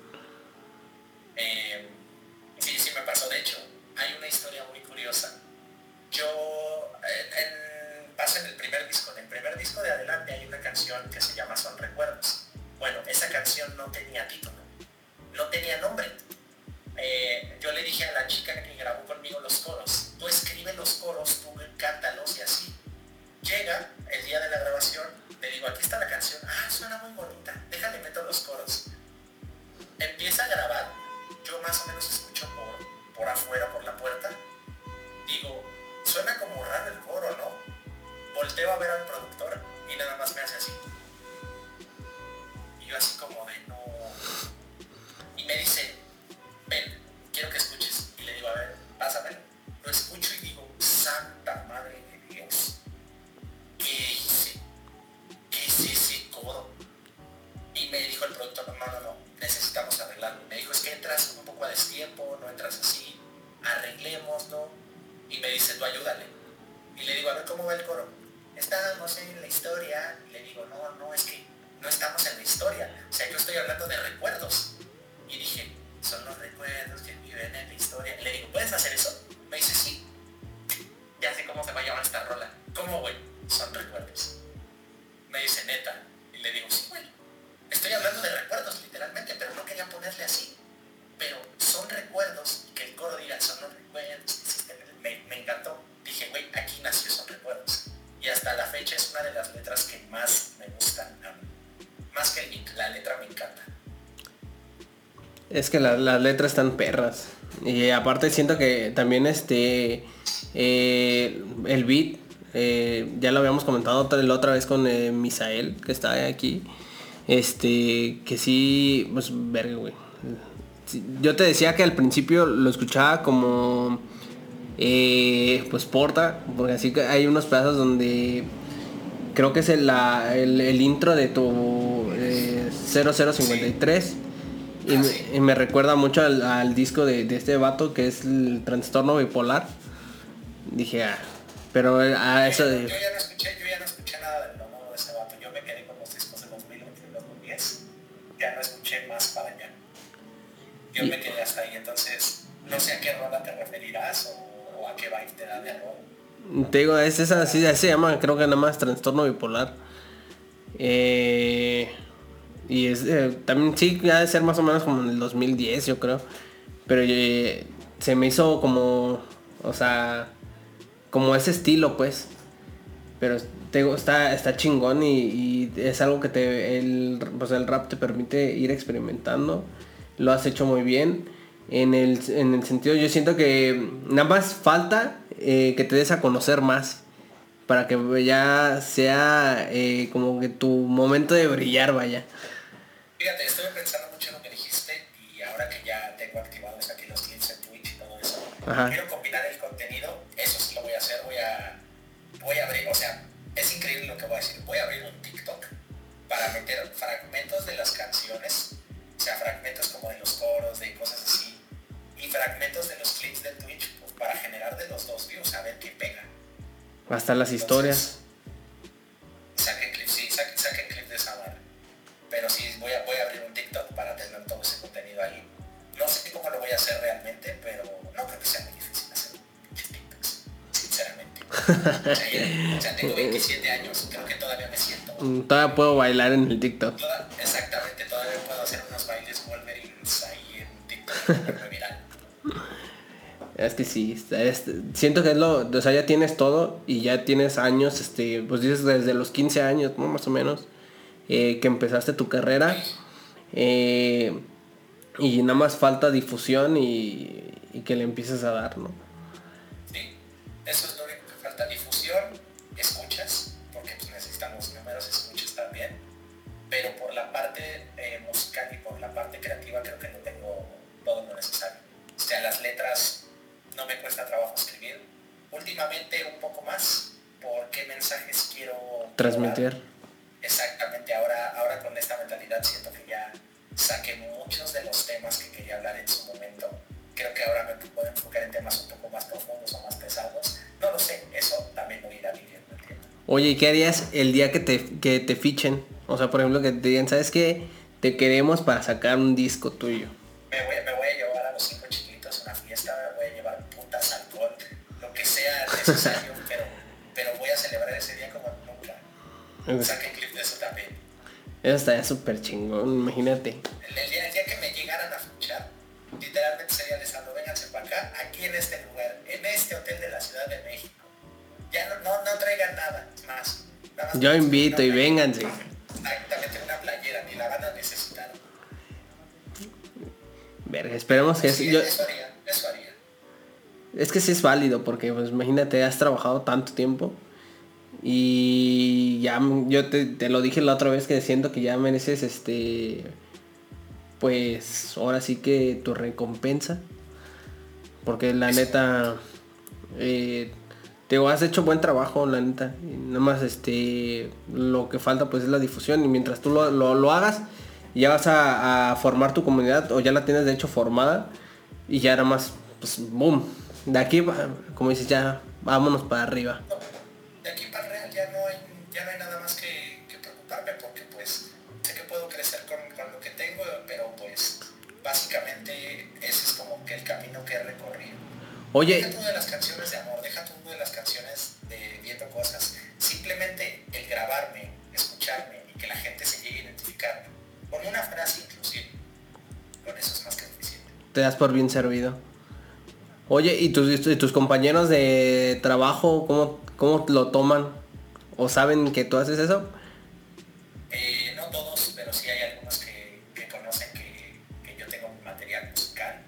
Es que la- las letras están perras. Y aparte siento que también este eh, el beat, eh, ya lo habíamos comentado otra, la otra vez con eh, Misael, que está aquí. Este, que sí, pues verga, güey. Yo te decía que al principio lo escuchaba como pues porta, porque así que hay unos pedazos donde creo que es el, el, intro de tu eh, 0053 y, Ah, me, sí. y me recuerda mucho al, al disco de, de este vato que es el trastorno bipolar. Dije, ah, pero a eso yo, de... yo ya no escuché, yo ya no escuché nada del nuevo de ese vato. Yo me quedé con los discos de 2011 y 2010. Ya no escuché más para allá. Yo Y- me quedé hasta ahí, entonces no sé a qué rola te referirás o, o a qué vibe te da de algo. Te digo, es esa, sí, así se llama, creo que nada más trastorno bipolar. Eh, y es eh, también sí, ha de ser más o menos como en el 2010, yo creo. Pero eh, se me hizo como, o sea, como ese estilo, pues. Pero está, está chingón y, es algo que te, el, pues el rap te permite ir experimentando. Lo has hecho muy bien. En el, en el sentido, yo siento que nada más falta eh, que te des a conocer más. Para que ya sea como que tu momento de brillar, vaya. Fíjate, estuve pensando mucho en lo que dijiste y ahora que ya tengo activados aquí los clips en Twitch y todo eso, quiero combinar el contenido, eso sí lo voy a hacer, voy a, voy a abrir, o sea, es increíble lo que voy a decir, voy a abrir un TikTok para meter fragmentos de las canciones, o sea, fragmentos como de los coros, de cosas así, y fragmentos de los clips de Twitch pues, para generar de los dos views, a ver qué pega. Hasta las historias. Contenido ahí. No sé cómo lo voy a hacer realmente, pero no creo que sea muy difícil hacer TikToks, sinceramente. o sea, tengo 27 años, creo que todavía me siento. Mm, todavía puedo bailar en el TikTok. exactamente, todavía puedo hacer unos bailes Wolverines ahí en TikTok viral. Es que sí, siento que es lo, o sea, ya tienes todo y ya tienes años, este, pues dices desde los 15 años, ¿no? Más o menos, eh, que empezaste tu carrera. Eh, y nada más falta difusión y, que le empieces a dar, ¿no? Sí, eso es lo único que falta, difusión, escuchas, porque pues, necesitamos números escuchas también, pero por la parte eh, musical y por la parte creativa creo que no tengo todo lo necesario. O sea, las letras no me cuesta trabajo escribir. Últimamente un poco más por qué mensajes quiero transmitir. Oye, ¿y qué harías el día que te, que te fichen? O sea, por ejemplo, que te digan, ¿sabes qué? Te queremos para sacar un disco tuyo. Me voy, me voy a llevar a los cinco chiquitos a una fiesta, me voy a llevar putas, alcohol, lo que sea necesario, pero, pero voy a celebrar ese día como nunca. Saqué clip de eso también. Eso estaría súper chingón, imagínate. Yo invito y vénganse. Exactamente, una playera, ni la van a necesitar. Verga, esperemos que sí, eso haría, eso haría. Es que sí es válido, porque pues imagínate, has trabajado tanto tiempo y ya yo te, lo dije la otra vez que siento que ya mereces este. Pues ahora sí que tu recompensa. Porque la neta. Eh, te has hecho buen trabajo, la neta. Y nada más este. Lo que falta pues es la difusión. Y mientras tú lo, hagas, ya vas a, formar tu comunidad. O ya la tienes de hecho formada. Y ya nada más, pues boom. De aquí, como dices, ya vámonos para arriba de aquí para real ya no hay, ya no hay nada más que, preocuparme porque pues sé que puedo crecer con, lo que tengo, pero pues básicamente ese es como que el camino que he recorrido. Oye. Tú de las canciones Te das por bien servido. Oye, ¿y tus, y tus compañeros de trabajo cómo, ¿Cómo lo toman? ¿O saben que tú haces eso? Eh, no todos, pero sí hay algunos que, conocen que, yo tengo material musical.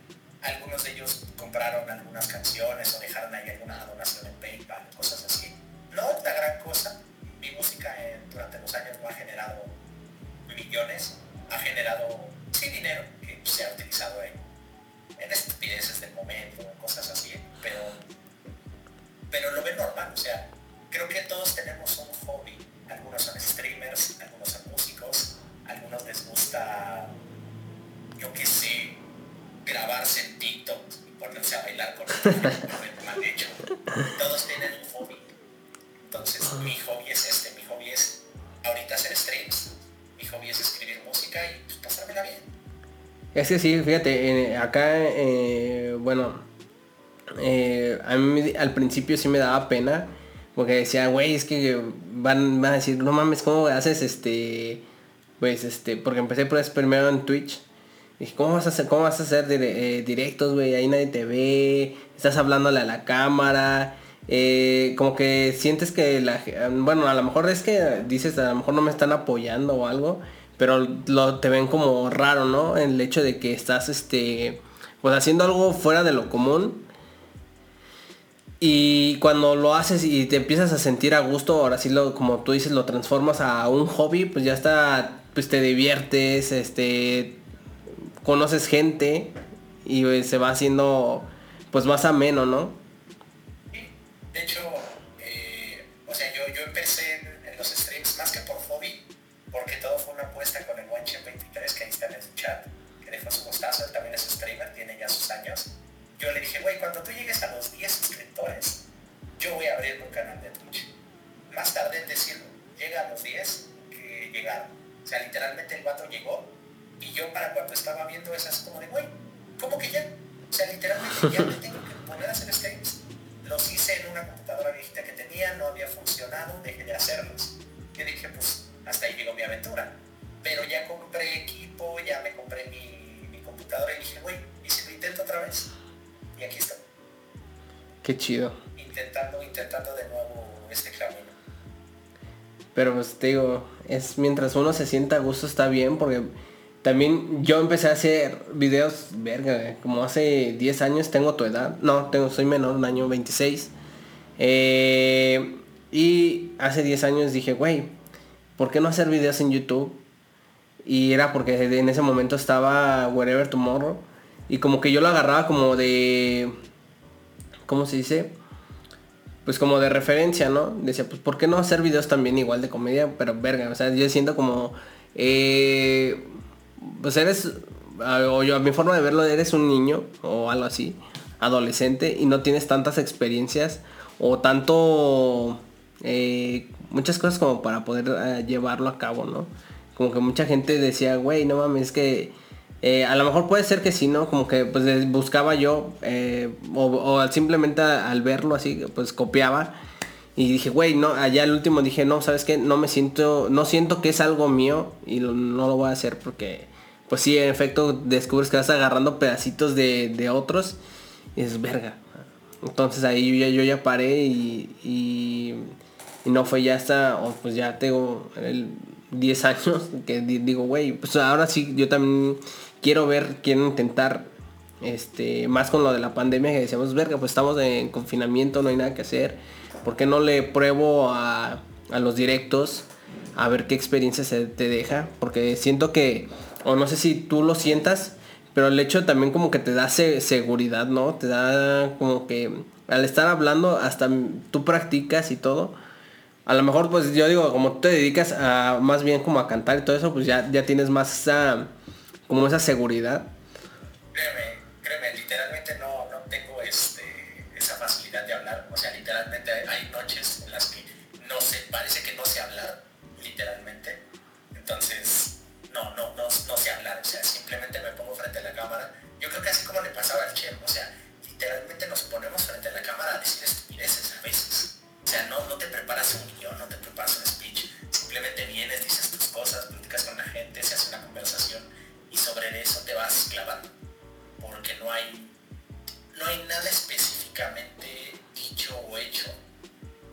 Algunos de ellos compraron algunas canciones o dejaron ahí alguna donación en PayPal, cosas así. No la gran cosa. Mi música eh, durante los años no ha generado millones, ha generado sí dinero que se ha utilizado en, en estupideces del momento, cosas así, pero pero lo ven normal, o sea, creo que todos tenemos un hobby. Algunos son streamers, algunos son músicos, algunos les gusta, yo qué sé, grabarse en TikTok y ponerse a bailar con el mal hecho. Todos tienen un hobby. Entonces, mi hobby es este, mi hobby es ahorita hacer streams, mi hobby es escribir música y pues, pasármela bien. Es que sí, fíjate, acá, eh, bueno, eh, a mí al principio sí me daba pena. Porque decía, güey, es que van, a decir, no mames, ¿cómo haces este? Pues este, porque empecé por primero en Twitch. Dije, ¿cómo vas a hacer, cómo vas a hacer eh, directos, güey? Ahí nadie te ve, estás hablándole a la cámara. Como que sientes que la bueno a lo mejor es que dices a lo mejor no me están apoyando o algo pero te ven como raro no el hecho de que estás este pues haciendo algo fuera de lo común y cuando lo haces y te empiezas a sentir a gusto, ahora sí lo, como tú dices, lo transformas a un hobby, pues ya está, pues pues te diviertes, este, conoces gente y eh, se va haciendo pues más ameno, ¿no? Yo le dije, güey, cuando tú llegues a los 10 suscriptores, yo voy a abrir un canal de Twitch. Más tarde en decirlo, llega a los 10 que llegaron. O sea, literalmente el vato llegó y yo para cuando estaba viendo esas como de, güey, ¿cómo que ya? O sea, literalmente ya me tengo que poner a hacer streams. Los hice en una computadora viejita que tenía, no había funcionado, dejé de hacerlos. Yo dije, pues hasta ahí llegó mi aventura. Pero ya compré equipo, ya me compré mi, mi computadora y dije, güey, ¿y si lo intento otra vez? Y aquí. Qué chido. Intentando, intentando de nuevo este camino. Pero pues te digo, es mientras uno se sienta a gusto está bien porque también yo empecé a hacer videos, verga, como hace 10 años tengo tu edad. No, tengo, soy menor, un año 26. Eh, y hace 10 años dije, güey, ¿por qué no hacer videos en YouTube? Y era porque en ese momento estaba Wherever Tomorrow. Y como que yo lo agarraba como de... ¿Cómo se dice? Pues como de referencia, ¿no? Decía, pues ¿por qué no hacer videos también igual de comedia? Pero verga, o sea, yo siento como... Eh, pues eres, o yo, a mi forma de verlo, eres un niño o algo así, adolescente, y no tienes tantas experiencias o tanto, eh, muchas cosas como para poder eh, llevarlo a cabo, ¿no? Como que mucha gente decía, güey, no mames, es que eh, a lo mejor puede ser que sí, ¿no? Como que pues buscaba yo, o, o, simplemente al verlo así, pues copiaba. Y dije, güey, no, allá al último dije, no, ¿sabes qué? No me siento, no siento que es algo mío y no lo voy a hacer porque pues sí, en efecto, descubres que vas agarrando pedacitos de, otros y es verga. Entonces ahí yo ya, yo ya paré y, no fue ya hasta, pues ya tengo el 10 años que digo, güey, pues ahora sí, yo también quiero ver, quiero intentar, este, más con lo de la pandemia que decíamos, verga, pues estamos en confinamiento, no hay nada que hacer. ¿Por qué no le pruebo a, a los directos a ver qué experiencia se te deja? Porque siento que o no sé si tú lo sientas, pero el hecho también como que te da seguridad, ¿no? Te da como que al estar hablando hasta tú practicas y todo. A lo mejor pues yo digo, como tú te dedicas a más bien como a cantar y todo eso, pues ya, ya tienes más esa, como esa seguridad. Créeme, créeme, literalmente no, no tengo este, esa facilidad de hablar. O sea, literalmente hay noches en las que no sé, parece que no sé hablar, literalmente. Entonces, no, no, no, no sé hablar, o sea, simplemente me pongo frente a la cámara. Yo creo que así como le pasaba al Che, o sea, literalmente nos ponemos frente a la cámara a decir estupideces a veces. O sea, no, no te preparas un guion, no te preparas clavando. Porque no hay, no hay nada específicamente dicho o hecho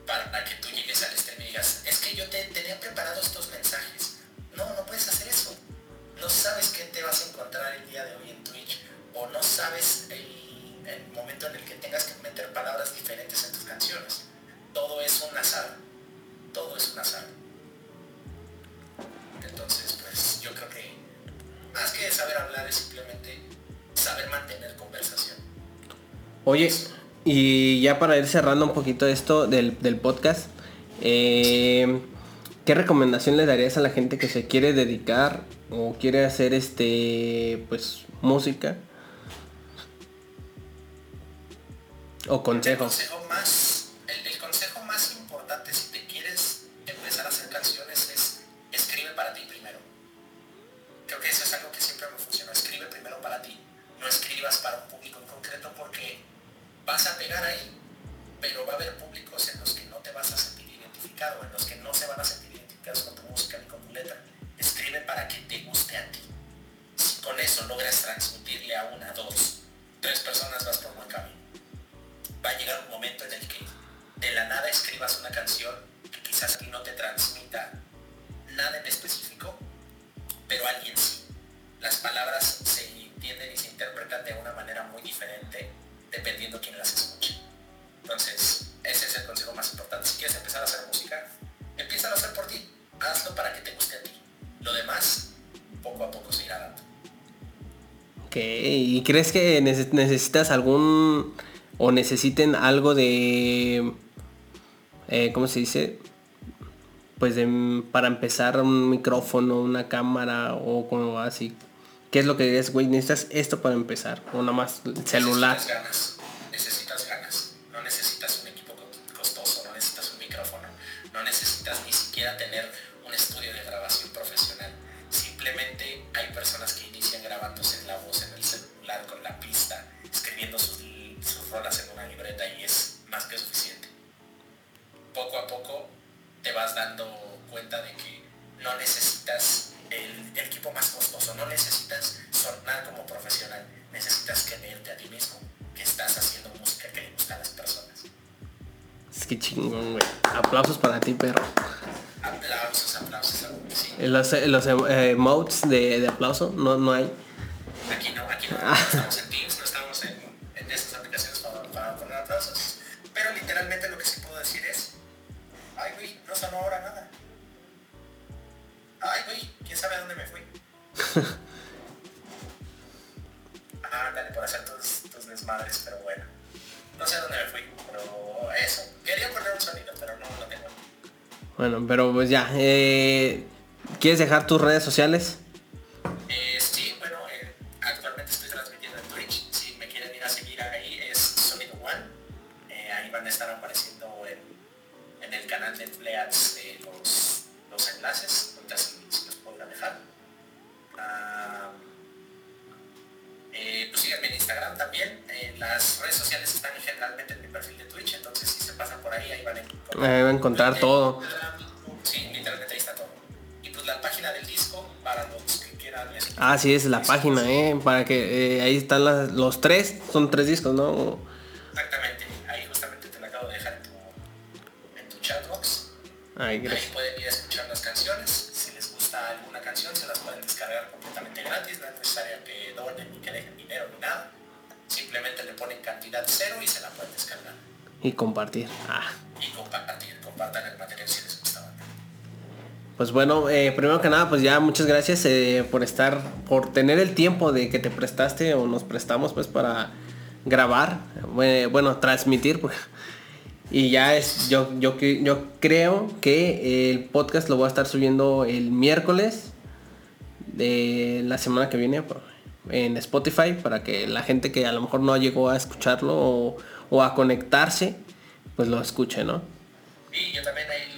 para que tú llegues al stream y digas, es que yo te, tenía preparado estos mensajes no, no puedes hacer eso. No sabes qué te vas a encontrar el día de hoy en Twitch o no sabes el, momento en el que tengas que meter palabras diferentes en tus canciones. Todo es un azar. Todo es un azar. Entonces, pues yo creo que más que saber hablar es simplemente saber mantener conversación. Oye, y ya para ir cerrando un poquito esto del, del podcast, eh, ¿Qué recomendación le darías a la gente que se quiere dedicar o quiere hacer este pues música? O consejos. Consejo crees que necesitas algún o necesiten algo de, eh, ¿cómo se dice? Pues para empezar un micrófono, una cámara o como así. ¿Qué es lo que dirías, güey? Necesitas esto para empezar o nada más celular. Necesitas ganas, Los, los eh, modes de, de, aplauso no, no hay. Aquí no, aquí no. No estamos en Teams, no estamos en, en esas aplicaciones para, para, poner aplausos. Pero literalmente lo que sí puedo decir es, ay güey, no sonó ahora nada. Ay güey, quién sabe a dónde me fui. ah, dale por hacer tus, tus desmadres, pero bueno. No sé a dónde me fui, pero eso. Quería poner un sonido, pero no lo tengo. Bueno, pero pues ya. Eh, ¿Quieres dejar tus redes sociales? Ah, sí, es la página, ¿eh? Para que eh, ahí están las, los tres, son tres discos, ¿no? Eh, primero que nada, pues ya muchas gracias eh, por estar, por tener el tiempo de que te prestaste o nos prestamos pues para grabar, bueno, transmitir. Pues, y ya es, yo, yo, yo creo que el podcast lo voy a estar subiendo el miércoles de la semana que viene en Spotify para que la gente que a lo mejor no llegó a escucharlo o, a conectarse, pues lo escuche, ¿no? Y yo también ahí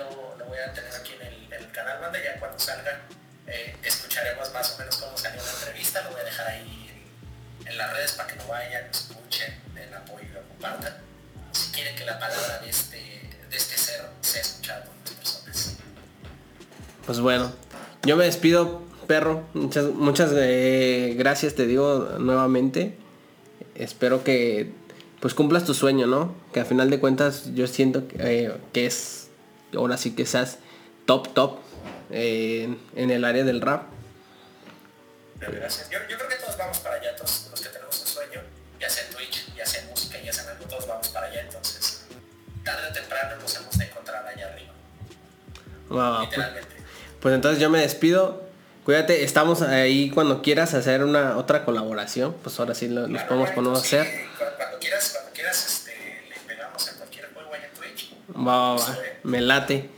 vayan, escuchen, den apoyo y lo compartan. Si quieren que la palabra de este, de este ser sea escuchada por más personas. Pues bueno, yo me despido, perro. Muchas, muchas eh, gracias, te digo nuevamente. Espero que pues cumplas tu sueño, ¿no? Que al final de cuentas yo siento que, eh, que es, ahora sí que seas top, top eh, en el área del rap. Gracias. Yo, yo, creo que todos vamos para allá, todos tarde o temprano nos hemos de encontrar allá arriba. Wow, Literalmente. Pues, pues entonces yo me despido. Cuídate, estamos ahí cuando quieras hacer una otra colaboración, pues ahora sí lo, nos Claro, podemos güey, poner a pues sí, hacer. Cuando, cuando quieras, cuando quieras, este, le pegamos en cualquier juego en Twitch. Va, va, me late.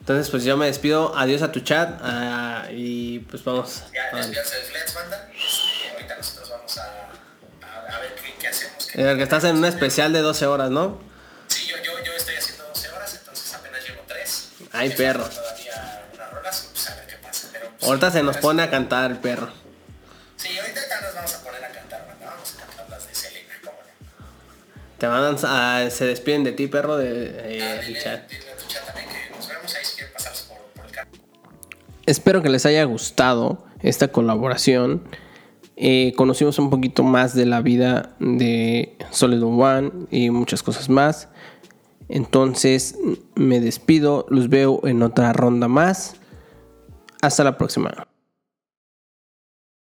Entonces pues yo me despido, adiós a tu chat ah, y pues vamos. Ya, vale. Flets, banda. Este, ahorita nosotros vamos a, a, a ver qué, qué hacemos. qué- que estás en un especial de 12 horas, ¿no? Ay, perro. Todavía unas rolas, pues a ver qué pasa. Pero, pues, Ahorita sí, se nos pone a cantar el perro. Sí, ahorita ya nos vamos a poner a cantar, banda. Vamos a cantar las de Selena, ¿cómo no? Te mandan, a- se despiden de ti, perro, de, eh, Ah, el dile, chat. dile a tu chat también que nos vemos ahí si quieren pasarse por, por el canal. Espero que les haya gustado esta colaboración. Eh, conocimos un poquito más de la vida de Solid One y muchas cosas más. Entonces me despido, los veo en otra ronda más. Hasta la próxima.